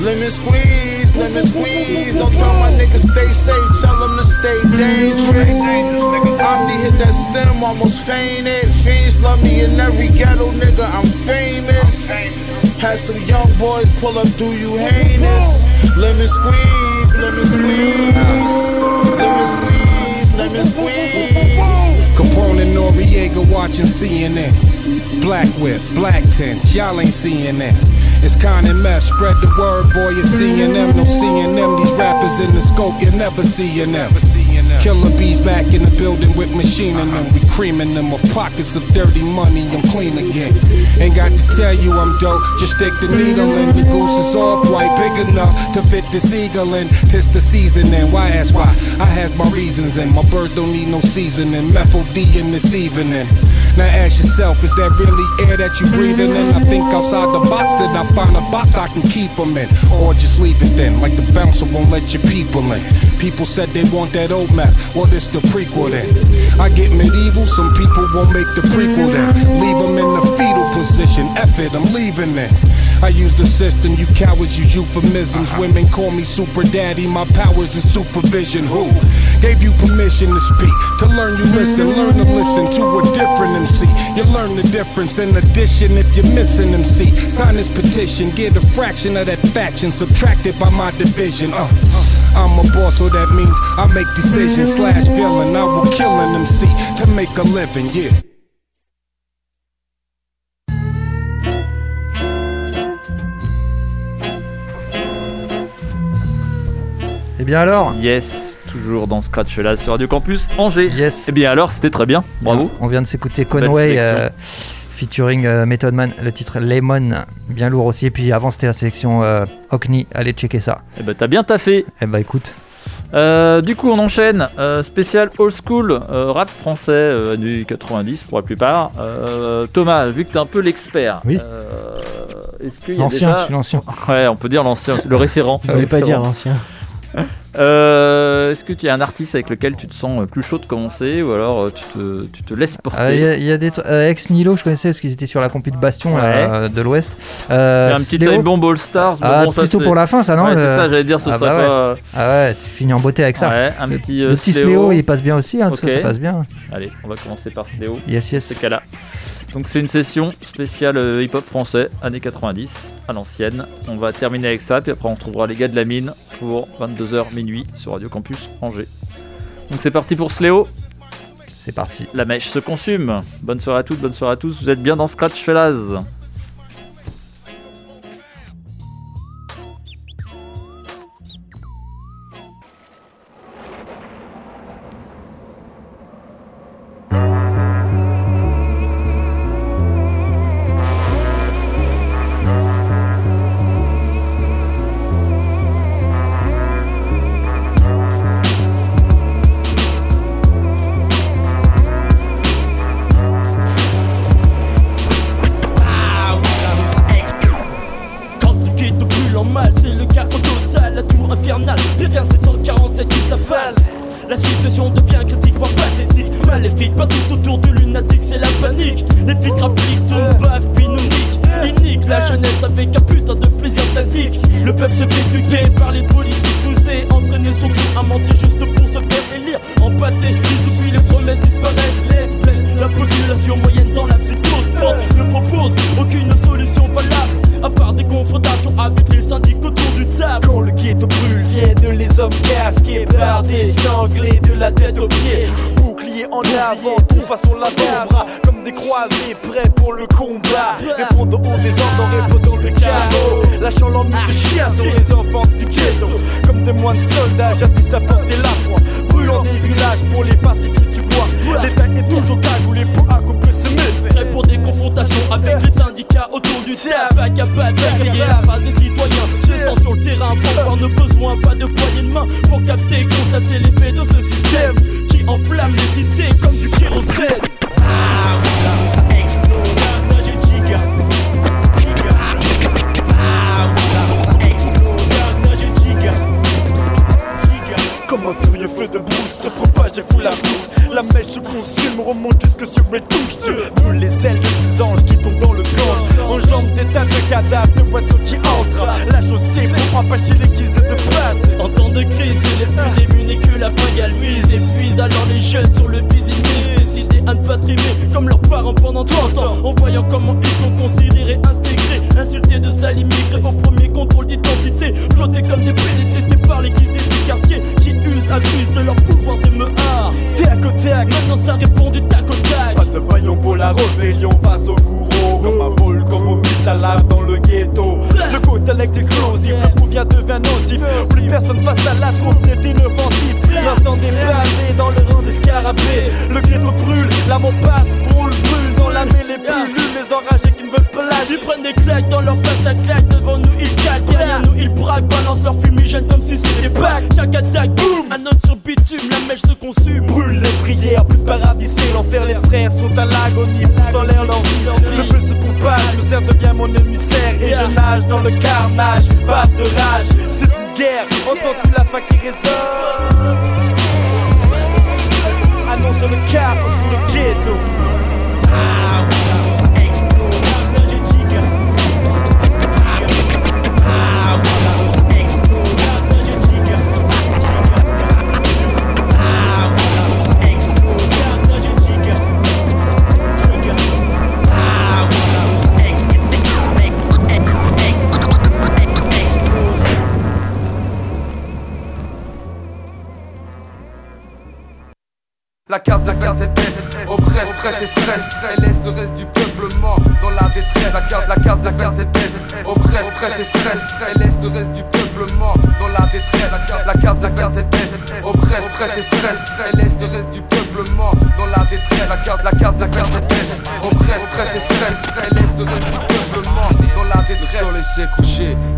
Lemon squeeze, lemon squeeze. Don't tell my niggas stay safe, tell them to stay dangerous. Auntie hit that stem, almost fainted. Fiends love me in every ghetto, nigga, I'm famous. Had some young boys pull up, do you heinous? Lemon squeeze, lemon squeeze. Lemon squeeze, lemon squeeze. Capone and Noriega watching CNN. Black whip, black tints, y'all ain't seeing that. It's and Meth, spread the word, boy, you're seeing them, no seeing them. These rappers in the scope, you're never seeing them. Killer bees back in the building with machining them. We creaming them of pockets of dirty money, I'm clean again. Ain't got to tell you I'm dope, just stick the needle in. The goose is all quite big enough to fit this eagle in. Tis the season and why ask why? I has my reasons and my birds don't need no seasoning. Methyl D in this evening. Now ask yourself, is that really air that you breathing in? I think outside the box that I find a box I can keep them in. Or just leave it then, like the bouncer won't let your people in. People said they want that old map, well this the prequel then. I get medieval, some people won't make the prequel then. Leave them in the fetal position, F it, I'm leaving then. I use the system, you cowards use euphemisms. Women call me super daddy, my powers is supervision. Who gave you permission to speak? To learn you listen, learn to listen to a different MC. You learn the difference in addition if you're missing MC. Sign this petition, get a fraction of that faction subtracted by my division. Uh, I'm a boss, so that means I make decisions slash villain. I will kill an MC to make a living, yeah. Et bien alors Yes, toujours dans Scratch là sur Radio Campus Angers. Yes. Et bien alors, c'était très bien, bravo. On vient de s'écouter Conway euh, featuring euh, Method Man, le titre Lemon, bien lourd aussi. Et puis avant c'était la sélection euh, Hockney, allez checker ça. Eh ben t'as bien taffé. Eh ben écoute. Euh, du coup, on enchaîne. Euh, spécial old school, euh, rap français, euh, années 90 pour la plupart. Euh, Thomas, vu que t'es un peu l'expert, Oui. euh, est-ce qu'il y a L'ancien, déjà... l'ancien. Ouais, on peut dire l'ancien, le référent. Fallait Le pas référent. dire l'ancien. Euh, Est-ce que tu as un artiste avec lequel tu te sens euh, plus chaud de commencer ou alors euh, tu te, tu te laisses porter Ah, Il y, a- il y a des euh, ex Nilo, je connaissais parce qu'ils étaient sur la compil de Bastion Ouais. euh, de l'Ouest. Un petit time bomb All Stars. Ah, bon, plutôt pour la fin, ça non Ouais, c'est ça, j'allais dire, ce ah, serait bah ouais. pas. Ah ouais, tu finis en beauté avec ça. Ouais, un petit, le petit Sléo. Il passe bien aussi, hein, tout ça, ça passe bien. Allez, on va commencer par Sléo. Yes, yes. Ces cas-là. Donc c'est une session spéciale hip-hop français, années 90, à l'ancienne. On va terminer avec ça, puis après on trouvera les gars de la mine pour 22h minuit sur Radio Campus Angers. Donc c'est parti pour Sléo. C'est parti. La mèche se consume. Bonne soirée à toutes, bonne soirée à tous. Vous êtes bien dans Scratch Fellas. Le ghetto brûle, la mot passe, brûle, brûle Dans la mêlée brûle, les enragés qui ne veulent pas lâcher Ils prennent des claques dans leur face à claque Devant nous ils calquent, derrière nous ils braquent Balancent leur fumigène comme si c'était bac Chaque attaque, boum, un autre sur bitume La mèche se consume. Brûle les prières, plus paradisées L'enfer, les frères sont à l'agonie Foutent en l'air leur vie Le feu se propage, le cerf devient mon émissaire. Et je nage dans le carnage, pas de rage. C'est une guerre, entends-tu la faim qui résonne? Annonce le chaos sur le presse et stress Elle laisse le reste du peuplement dans la détresse. La case, la case de 27S oppresse, presse et stress. Elle laisse le reste du peuplement dans la détresse. La case de 27S oppresse, presse et stress. Elle laisse le reste du peuplement dans la détresse. La case, la case de 27S oppresse, presse et stress. Elle laisse le reste du peuplement dans la détresse. Le soleil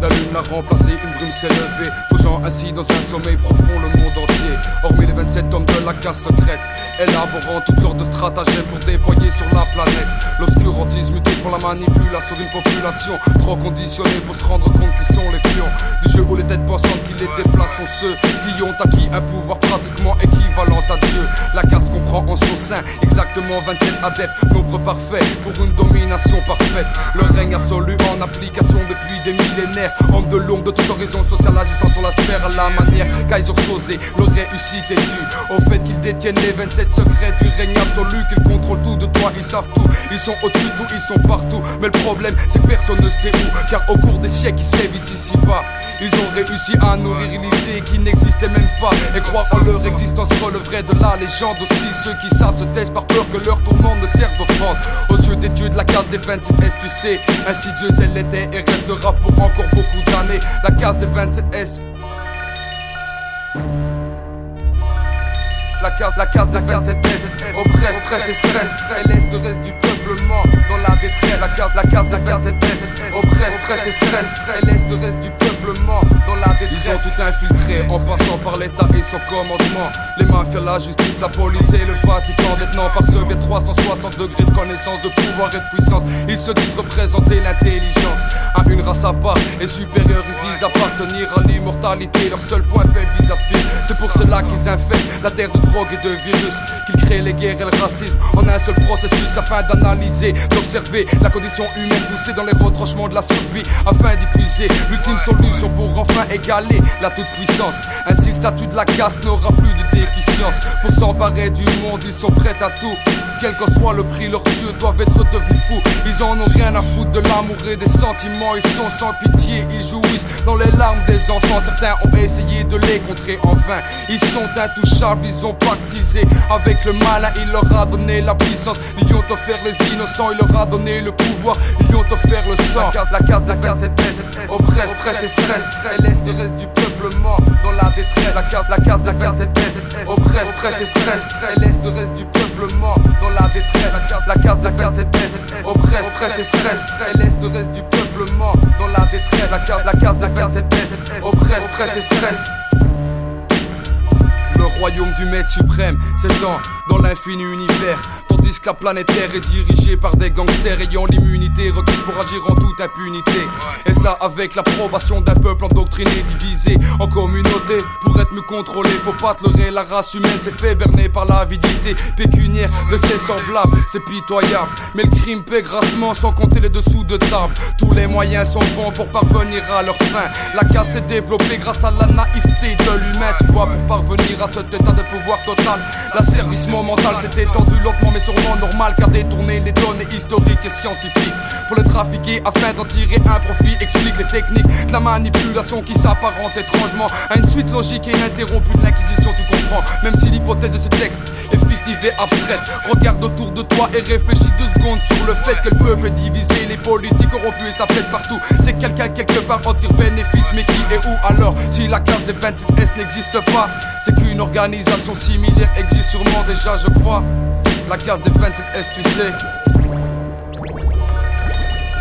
la lune l'a remplacé, une brume s'est levée Posant ainsi dans un sommeil profond le monde entier. Hormis les 27 hommes de la case secrète Élaborant toutes sortes de stratagèmes pour déployer sur la planète. L'obscurantisme muté pour la manipulation d'une population Trop conditionnée pour se rendre compte qu'ils sont les pions. Du jeu où les têtes pensantes qui les déplacent sont ceux Qui ont acquis un pouvoir pratiquement équivalent à Dieu. La caste comprend en son sein exactement 27 adeptes Nombre parfait pour une domination parfaite. Le règne absolu en application depuis des millénaires Homme de l'ombre de toute horizon sociale agissant sur la sphère à la manière Kaiser Sosé Leur réussite est due au fait qu'ils détiennent les 27 secrets du règne absolu Qu'ils contrôlent tout de toi, ils savent tout. Ils sont au-dessus de ils sont partout. Mais le problème c'est que personne ne sait où. Car au cours des siècles ils sévissent ici bas Ils ont réussi à nourrir une idée qui n'existait même pas. Et croire en leur existence relèverait de la légende Aussi. Ceux qui savent se taisent par peur que leur tourment ne serve d'offrande. Aux yeux des dieux de la case des 27S tu sais. Insidieuse elle était et restera pour encore beaucoup d'années. La case des 27S La case, la case de 27S oppresse, presse et stress Elle laisse le reste du dans la détresse. La case, la case de 27S oppresse, presse et stress Elle laisse le reste du peuplement dans la détresse. Ils ont tout infiltré en passant par l'État et son commandement. Les mafias, la justice, la police et le Vatican. Détenant par ce biais 360 degrés de connaissance, de pouvoir et de puissance Ils se disent représenter l'intelligence à une race à part et supérieurs. Ils se disent appartenir à l'immortalité. Leur seul point faible, ils aspirent. C'est pour cela qu'ils infectent la terre de drogue et de virus. Qu'ils créent les guerres et le racisme en un seul processus afin d'analyser, d'observer la condition humaine poussée dans les retranchements de la survie afin d'y puiser l'ultime solution pour enfin égaler la toute-puissance. Ainsi, le statut de la caste n'aura plus de déficience. Pour s'emparer du monde, ils sont prêts à tout. Quel que soit le prix, leurs dieux doivent être devenus fous. Ils en ont rien à foutre de l'amour et des sentiments. Ils sont sans pitié, ils jouissent dans les larmes des enfants. Certains ont essayé de les contrer en vain. Ils sont intouchables, ils ont pactisé avec le malin. Il leur a donné la puissance. Ils lui ont offert les innocents, il leur a donné le pouvoir. Ils lui ont offert le sang. La case de perte cette oppresse, oppresse et stress. Elle laisse le reste du peuple mort dans la détresse. La case, la case de perte cette oppresse, oppresse et stress. Elle laisse le reste du peuple mort dans la détresse. La case de perte cette oppresse, oppresse et stress. Elle laisse le reste du dans la détresse. La case, la case de perte cette oppresse, oppresse et stress. Royaume du maître suprême s'étend dans l'infini univers. Tandis que la planète Terre est dirigée par des gangsters ayant l'immunité requise pour agir en toute impunité. Et cela avec l'approbation d'un peuple endoctriné, divisé en communautés. Pour être mieux contrôlé, faut pas te leurrer, la race humaine s'est fait berner par l'avidité pécuniaire de ses semblables. C'est pitoyable, mais le crime paie grassement sans compter les dessous de table. Tous les moyens sont bons pour parvenir à leur fin. La casse s'est développée grâce à la naïveté de l'humain. Tu vois, pour parvenir à cet état de pouvoir total, l'asservissement mental s'est étendu lentement mais sûrement normal car détourner les données historiques et scientifiques pour les trafiquer afin d'en tirer un profit explique les techniques de la manipulation qui s'apparente étrangement à une suite logique et ininterrompue de l'inquisition tu comprends. Même si l'hypothèse de ce texte est et abstraite. Regarde autour de toi et réfléchis deux secondes sur le fait que le peuple est divisé les politiques corrompus et ça pète partout. C'est quelqu'un quelque part en tire bénéfice mais qui est où alors? Si la classe des 27S n'existe pas c'est qu'une organisation similaire existe sûrement déjà je crois. La case des 27S, tu sais.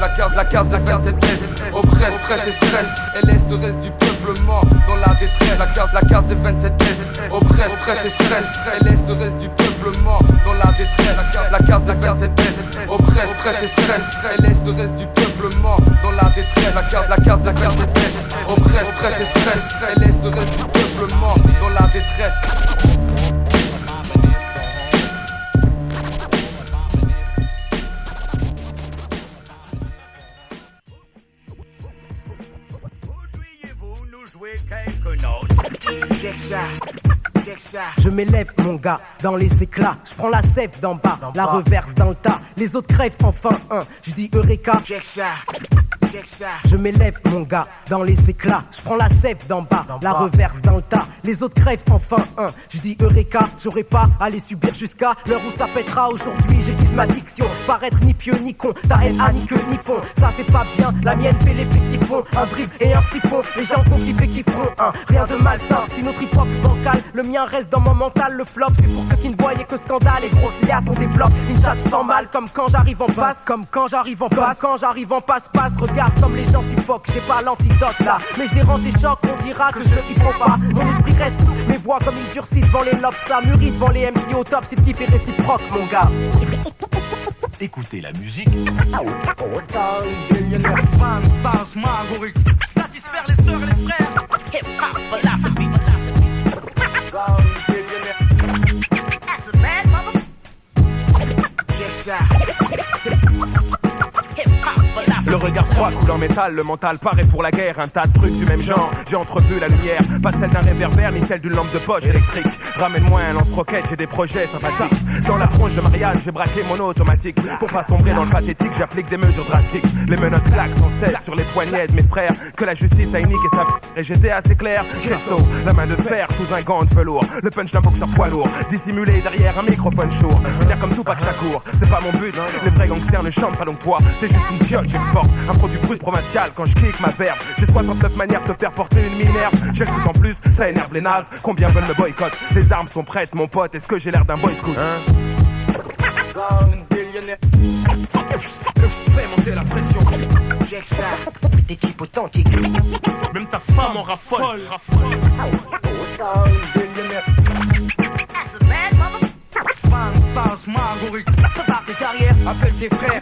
La case, la case des 27S, oppresse, presse et stress. Elle laisse le reste du peuple mort dans la détresse. La case, la case des 27S, oppresse, presse et stress. Elle laisse le reste du peuple mort dans la détresse. La case des 27S, oppresse, presse et stress. Elle laisse le reste du peuple mort dans la détresse. La case, la case des 27S, oppresse, presse et stress. Elle laisse le reste du peuple mort dans la détresse. Je m'élève mon gars dans les éclats, je prends la sève d'en bas, la reverse dans le tas, les autres crèvent enfin un, je dis Eureka. Je m'élève mon gars dans les éclats, je prends la sève d'en bas, la reverse dans le tas, les autres crèvent enfin un, je dis Eureka, j'aurais pas à les subir jusqu'à l'heure où ça pètera. Aujourd'hui, j'aiguise ma diction, paraître ni pieux ni con, ta haine a ni queue ni fond, ça c'est pas bien, la mienne fait les petits fonds, un drip et un petit fond, les gens qui fait qui feront un, rien de malsain, si notre hip hop bancal, le mien reste dans mon mental, le flop, c'est pour ceux qui ne voyaient que scandale, et grosses liasses on développe, une chatte sans mal, comme quand j'arrive en passe, comme quand j'arrive en passe, quand j'arrive en passe, passe, regarde comme les gens suffoquent, j'ai pas l'antidote là, mais je dérange et choque, on dira que je le kiffe pas, mon esprit reste, mes voix comme ils durcissent devant les lobes, ça mûrit devant les MC au top, c'est le kiff est réciproque mon gars. Écoutez la musique. Satisfaire les sœurs et les frères. Philosophy. Le regard froid coule en métal, le mental paraît pour la guerre. Un tas de trucs du même genre. J'ai entrevu la lumière, pas celle d'un réverbère ni celle d'une lampe de poche électrique. Ramène-moi un lance-roquette, j'ai des projets sympathiques. Dans la tronche de mariage, j'ai braqué mon automatique. Pour pas sombrer dans le pathétique, j'applique des mesures drastiques. Les menottes claquent sans cesse sur les poignets de mes frères. Que la justice a unique et sa et j'étais assez clair. Presto, la main de fer sous un gant de velours. Le punch d'un boxeur poids lourd, dissimulé derrière un microphone chaud. Finir comme Tupac Shakur, c'est pas mon but. Les vrais gangsters ne chantent pas donc toi, t'es juste une fiotte, j'exporte un produit brut provincial quand je kick ma verbe. J'ai 69 manières de te faire porter une minerve. J'écoute en plus, ça énerve les nazes. Combien veulent me boycott Les armes sont prêtes, mon pote. Est-ce que j'ai l'air d'un boy scout hein? Fais monter la pression. Des types authentiques. Même ta femme en raffole. Mother. Passe Marguerite. Prépare tes arrières, appelle tes frères.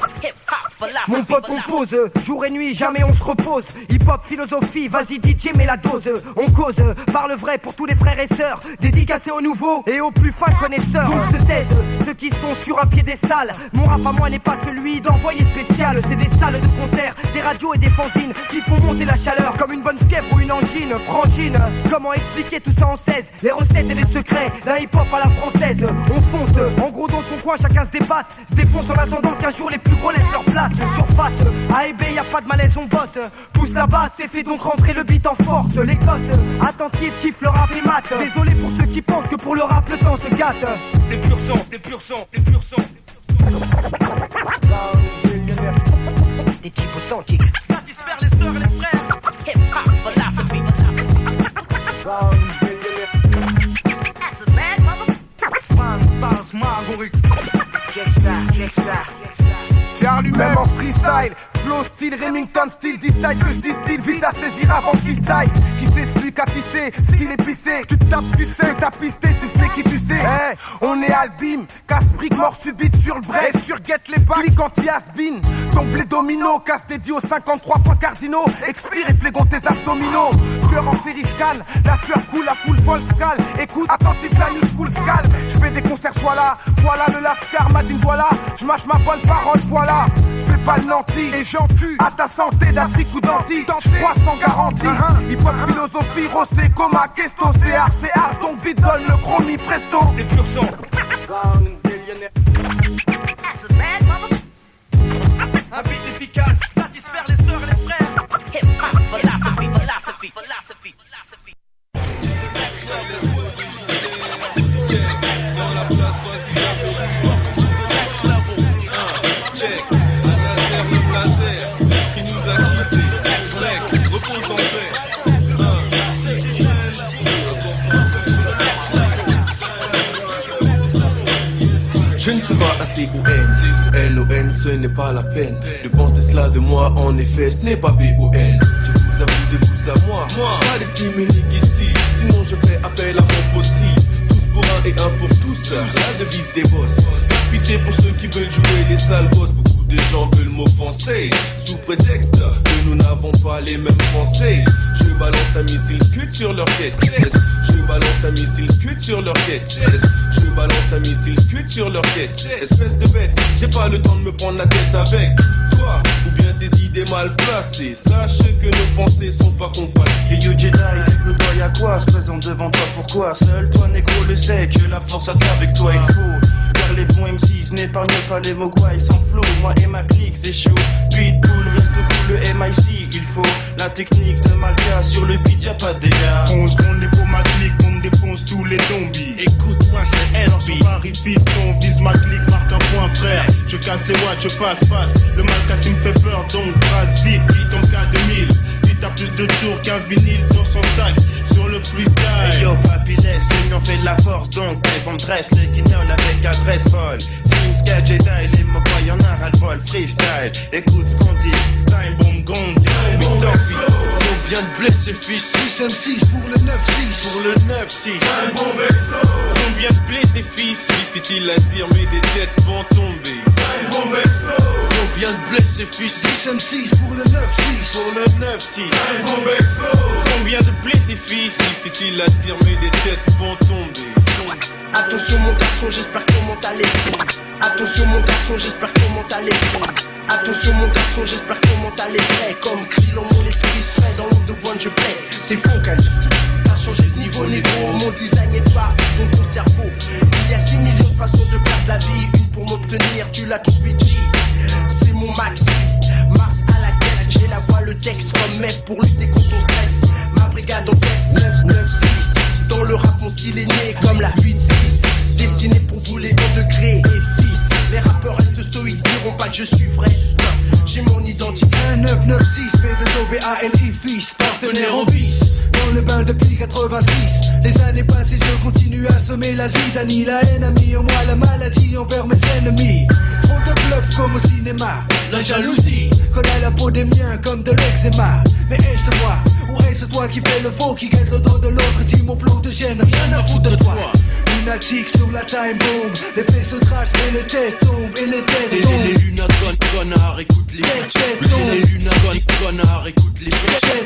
Mon pote compose, jour et nuit, jamais on se repose. Hip-hop, philosophie, vas-y DJ, mets la dose. On cause, parle vrai pour tous les frères et sœurs. Dédicacé aux nouveaux et aux plus fins connaisseurs. Donc se taisent ceux qui sont sur un piédestal. Mon rap à moi n'est pas celui d'envoyé spécial. C'est des salles de concert, des radios et des fanzines qui font monter la chaleur comme une bonne fièvre ou une angine. Frangine, comment expliquer tout ça en 16 Les recettes et les secrets d'un hip-hop à la française. On fonce, en gros dans son coin, chacun se dépasse. Se défonce en attendant qu'un jour les plus gros laissent leur place. Surface, A et B, y a pas de malaise, on bosse. Pousse la basse et fait donc rentrer le beat en force. Les gosses, attentifs, kiffent le rap et mat. Désolé pour ceux qui pensent que pour le rap le temps se gâte. Des purs sons, des purs sons, des purs sons. Des types authentiques. Satisfaire les sœurs et les frères. Hip hop philosophy. That's a bad C'est à lui-même en freestyle. Style, Remington style, style que je distille, vite à saisir avant freestyle. Qui sait celui qu'a tissé, style épicé. Tu tapes, tu sais, t'as pisté, c'est ce qui tu sais. Eh, on est albim, casse-brique, mort subite sur le vrai. Sur get les bacs, clique anti-has-been. Tombe les dominos, casse dédié aux 53 points cardinaux. Expire et flégon tes abdominaux. Tueur en série calme, la sueur coule, la foule folle scale. Écoute, attentif, la new school scale. Je fais des concerts, sois là. Voilà le lascar, Madine, voilà. Je mâche ma bonne parole, voilà. Fais pas le nanti et j'en tue à ta santé d'Afrique ou d'Antilles. Crois sans garantie. Hip hop philosophie, rossé, coma, questo, c'est art, c'est art. Donc vite donne le chromie, presto. Des purs sons. la peine de penser cela de moi, en effet, ce n'est pas B-O-N. Je vous avoue de vous à moi, pas de timonique ici, sinon je fais appel à mon possible. Tous pour un et un pour tous, la devise des boss. Pitié pour ceux qui veulent jouer les sales boss, beaucoup de gens veulent m'offenser, sous prétexte que nous n'avons pas les mêmes pensées. Je balance un missile scud sur leur tête. Je balance un missile scud sur leur tête. Je balance un missile scud sur leur tête. Espèce de bête, j'ai pas le temps de me prendre la tête avec toi. Ou bien des idées mal placées. Sache que nos pensées sont pas compatibles. Yo Jedi, le doigt y'a quoi Se présente devant toi, pourquoi? Seul toi négro le sait que la force attend avec toi il faut les bons M6 n'épargnent pas les mogwai sans flow Moi et ma clique c'est chaud Pitbull reste cool le MIC Il faut la technique de Malka Sur le beat y'a pas de dégâts Fonce contre les faux ma clique, on défonce tous les zombies. Écoute-moi c'est Alors sur Paris fiston, vise ma clique, marque un point frère. Je casse les watts, je passe, passe. Le mal cassé me fait peur, donc brasse vite, comme K2000. Vite à plus de tours qu'un vinyle dans son sac. Sur le freestyle. Hey yo papy laisse, l'union fait de la force donc t'es bon dresse les guignols avec adresse folle Simska Jedi, les moquois y'en a ras le bol freestyle Écoute ce qu'on dit, time bomb gong, t'es tombé de blessés fils. 6 M6 pour le 9-6 Pour le 9-6 Combien de blessés fils. Difficile à dire mais des têtes vont tomber. Combien de blessés fils. 6 M6 pour le 9-6 Pour le 9-6 Combien de blessés fils. Difficile à dire mais des têtes vont tomber Attention mon garçon, j'espère qu'on monte à l'écran. Attention mon garçon, j'espère qu'on monte à l'écran. Attention mon garçon, j'espère qu'on monte à l'écran. Comme Krillon, mon esprit se dans l'ombre de One, je plais. C'est focalistique. T'as changé de niveau négro, mon design est partout dans ton cerveau. Il y a 6 millions de façons de perdre la vie. Une pour m'obtenir, tu l'as trouvé G. C'est mon maxi. Mars à la caisse, j'ai la voix, le texte comme mec pour lutter contre ton stress. Ma brigade en test 996. Dans le rap, mon style est né comme la 8-6. Destiné pour vous les bons degrés et fils. Les rappeurs restent stoïques, diront pas que je suis vrai. J'ai mon identité. 996 P2OBALI fils, partenaire en vice Dans le bain depuis 86 Les années passées je continue à sommer la zizanie La haine a mis en moi la maladie envers mes ennemis Trop de bluff comme au cinéma La jalousie connaît la peau des miens comme de l'eczéma Mais est-ce moi? Ou est-ce toi qui fais le faux Qui guette le dos de l'autre. Si mon flow te gêne Rien à foutre de toi lunatiques sur la time bomb. Les plaies se tracent et les têtes tombent et les têtes tombent. les lunettes connard, écoute les. C'est les lunettes connard, écoute les.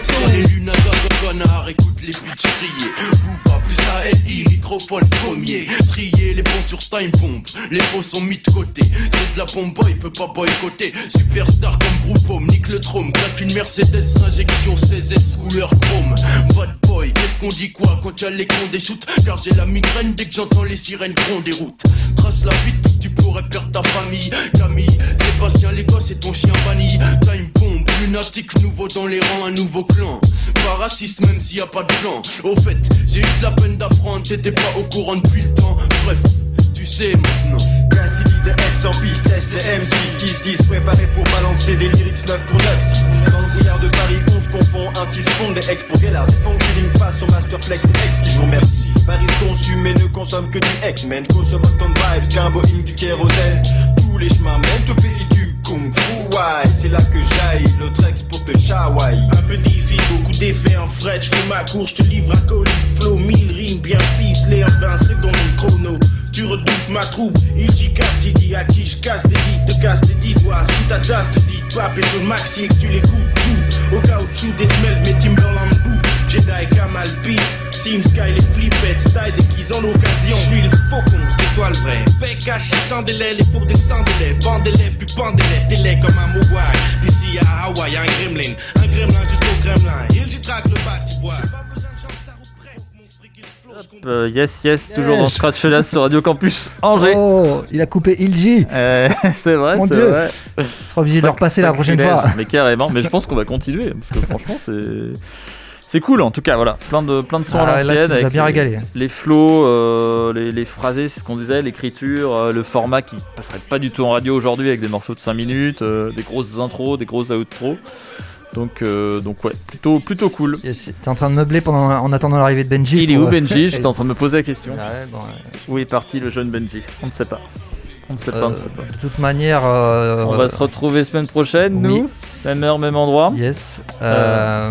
C'est les lunettes connard, écoute les bitches crier. Booba plus ALI, microphone premier. Trier les bons sur time bomb. Les faux sont mis de côté. C'est de la bombe, il peut pas boycotter. Superstar comme groupe homme, nique le trône. Claque une Mercedes, injection 16S couleur chrome. Bad boy, qu'est-ce qu'on dit quoi quand y'a les cons des shoots? Car j'ai la migraine dès que j'entends les sirènes gronder des routes. Trace la vie, tu pourrais perdre ta famille. Camille, Sébastien, les gosses et ton chien banni. Time bomb, lunatique, nouveau dans les rangs, un nouveau clan. Pas raciste, même s'il y a pas de plan. Au fait, j'ai eu de la peine d'apprendre, t'étais pas au courant depuis le temps. Bref, tu sais maintenant. Cassidy de X en piste, teste les M6 qui se disent préparés pour balancer des lyrics 9 pour 9 6 Dans le de Paris, confond, ainsi se font des ex pour Gellard. Funk feeling face sur Masterflex et X qui vous remercie. Paris consume et ne consomme que du X-Men, consomme autant de vibes qu'un Boeing du kérosène. Tous les chemins mènent au pays du Kung Fu, ouais, c'est là que j'aille, l'autre ex Un peu diffi, beaucoup d'effets en fret, je fais ma cour, je te livre un colis flow, mille rimes bien ficelées en 20 secondes de chrono. Tu redoutes ma troupe, dit Cassidy à qui je casse des dites, te casse des dix doigts. Si ta tasse te dit pécho le maxi et que tu l'écoutes tout. Au caoutchouc des semelles, mes Timberland bout. Jedi Kamal P, Sim Sky, les flippettes, style déguisant l'occasion. Je suis le faucon, c'est toi le vrai. Bec caché sans délai, les fours des sans délai. Bandez-les, puis pendez-les, télé comme un mogwai. D'ici à Hawaï, un gremlin. Un gremlin jusqu'au gremlin. Il dit traque le bâtibois. Euh, yes, yes, toujours dans Scratch Las sur Radio Campus Angers. Oh, il a coupé Ilji. Euh, c'est vrai, Mon c'est Dieu. vrai. Tu seras obligé de le Sac- repasser la prochaine fois. Mais carrément, mais je pense qu'on va continuer parce que franchement, c'est. C'est cool en tout cas, voilà, plein de, plein de sons Ah, à l'ancienne. avec bien les- régalé. Les flows, euh, les, les phrasés, c'est ce qu'on disait, l'écriture, euh, le format qui passerait pas du tout en radio aujourd'hui avec des morceaux de 5 minutes, euh, des grosses intros, des grosses outros. Donc, donc ouais, plutôt, plutôt cool. T'es en train de meubler pendant, en attendant l'arrivée de Benji. Il est où Benji? J'étais en train de me poser la question. Ah ouais, bon, ouais. Où est parti le jeune Benji? On ne sait pas. On ne sait pas, on ne sait pas. Euh, De toute manière, euh, On va se retrouver semaine prochaine, nous. Oui. Même heure, même endroit. Yes. Euh,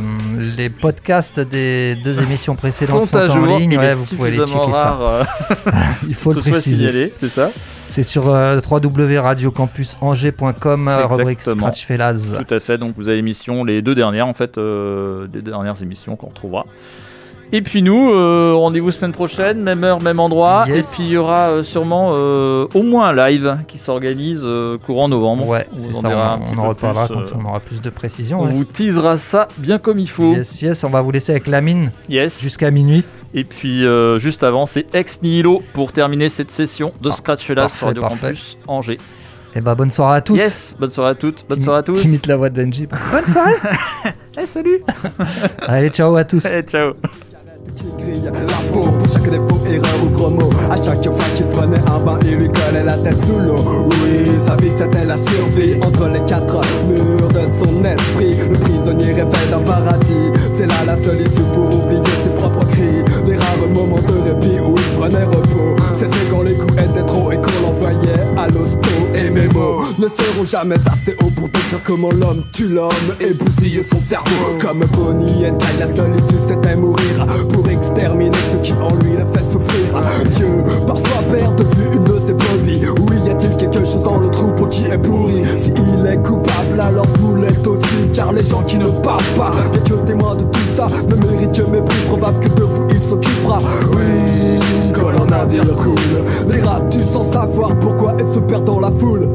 les podcasts des deux émissions précédentes sont sont, à en jour. ligne. Il ouais, est vous pouvez suffisamment checker rare, ça. euh, Il faut le préciser. c'est ça C'est sur euh, www.radiocampusangers.com, rubrique. Scratch Fellas. Tout à fait. Donc vous avez l'émission, les deux dernières en fait, euh, les deux dernières émissions qu'on retrouvera. Et puis nous, euh, rendez-vous semaine prochaine, même heure, même endroit. Yes. Et puis il y aura euh, sûrement euh, au moins un live qui s'organise euh, courant novembre. Ouais, On en ça, un on, reparlera quand on aura plus de précisions. On ouais. vous teasera ça bien comme il faut. Yes, yes, on va vous laisser avec la mine Yes. jusqu'à minuit. Et puis juste avant, c'est Ex Nihilo pour terminer cette session de Scratch Fellas sur Ah, Radio parfait. Campus Angers. Et bah bonne soirée à tous. Yes, bonne soirée à toutes, bonne T'imi- soirée à tous. T'imites la voix de Benji. Bonne soirée. Eh, salut. Allez, ciao à tous. Eh, ciao. Grille la peau pour chaque défaut, erreur ou gros mot. À chaque fois qu'il prenait un bain, il lui collait la tête sous l'eau. Oui, sa vie c'était la survie entre les quatre murs de son esprit. Le prisonnier rêvait d'un paradis. C'est là la seule issue pour oublier ses propres cris. Les rares moments de répit où il prenait repos. C'était quand les coups étaient trop et qu'on l'envoyait à l'hosto. Et mes mots ne seront jamais assez hauts pour décrire comment l'homme tue l'homme et bousille son cerveau. Comme Bonnie and Clyde, la seule issue mourir pour exterminer ce qui en lui le fait souffrir. Dieu parfois perd de vue une de ses brebis. Oui, y a-t-il quelque chose dans le troupeau qui est pourri? Si il est coupable, alors vous l'êtes aussi. Car les gens qui ne parlent pas, bien que témoins de tout ça, ne méritent que plus probable que de vous il s'occupera. Oui, quand un navire coule, les rats tu sans savoir pourquoi et se perd dans la foule.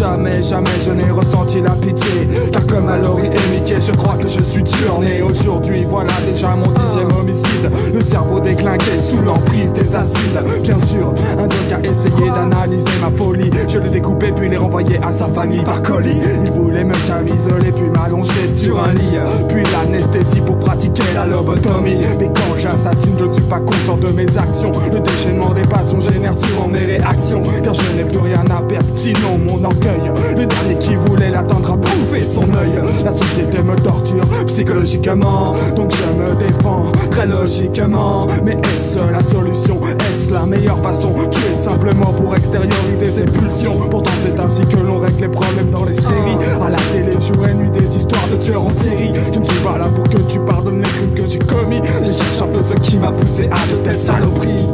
Jamais, jamais je n'ai ressenti la pitié. Je suis né Aujourd'hui, voilà déjà mon dixième homicide. Le cerveau déclinqué sous l'emprise des acides. Bien sûr, un doc a essayé d'analyser ma folie. Je l'ai découpé puis l'ai renvoyé à sa famille par colis. Il voulait me camisoler puis m'allonger sur un lit. Puis l'anesthésie pour pratiquer la lobotomie. Mais quand j'assassine, je ne suis pas conscient de mes actions. Le déchaînement des passions génère souvent mes réactions. Car je n'ai plus rien à perdre, sinon mon orgueil. Le dernier qui voulait l'attendre a prouvé son œil. La société me torture psychologiquement, donc je me défends très logiquement. Mais est-ce la solution? Est-ce la meilleure façon? Tuer simplement pour extérioriser ses pulsions. Pourtant, c'est ainsi que l'on règle les problèmes dans les séries. À la télé, jour et nuit, des histoires de tueurs en série. Je ne suis pas là pour que tu pardonnes les crimes que j'ai commis. Je cherche un peu ce qui m'a poussé à de telles saloperies.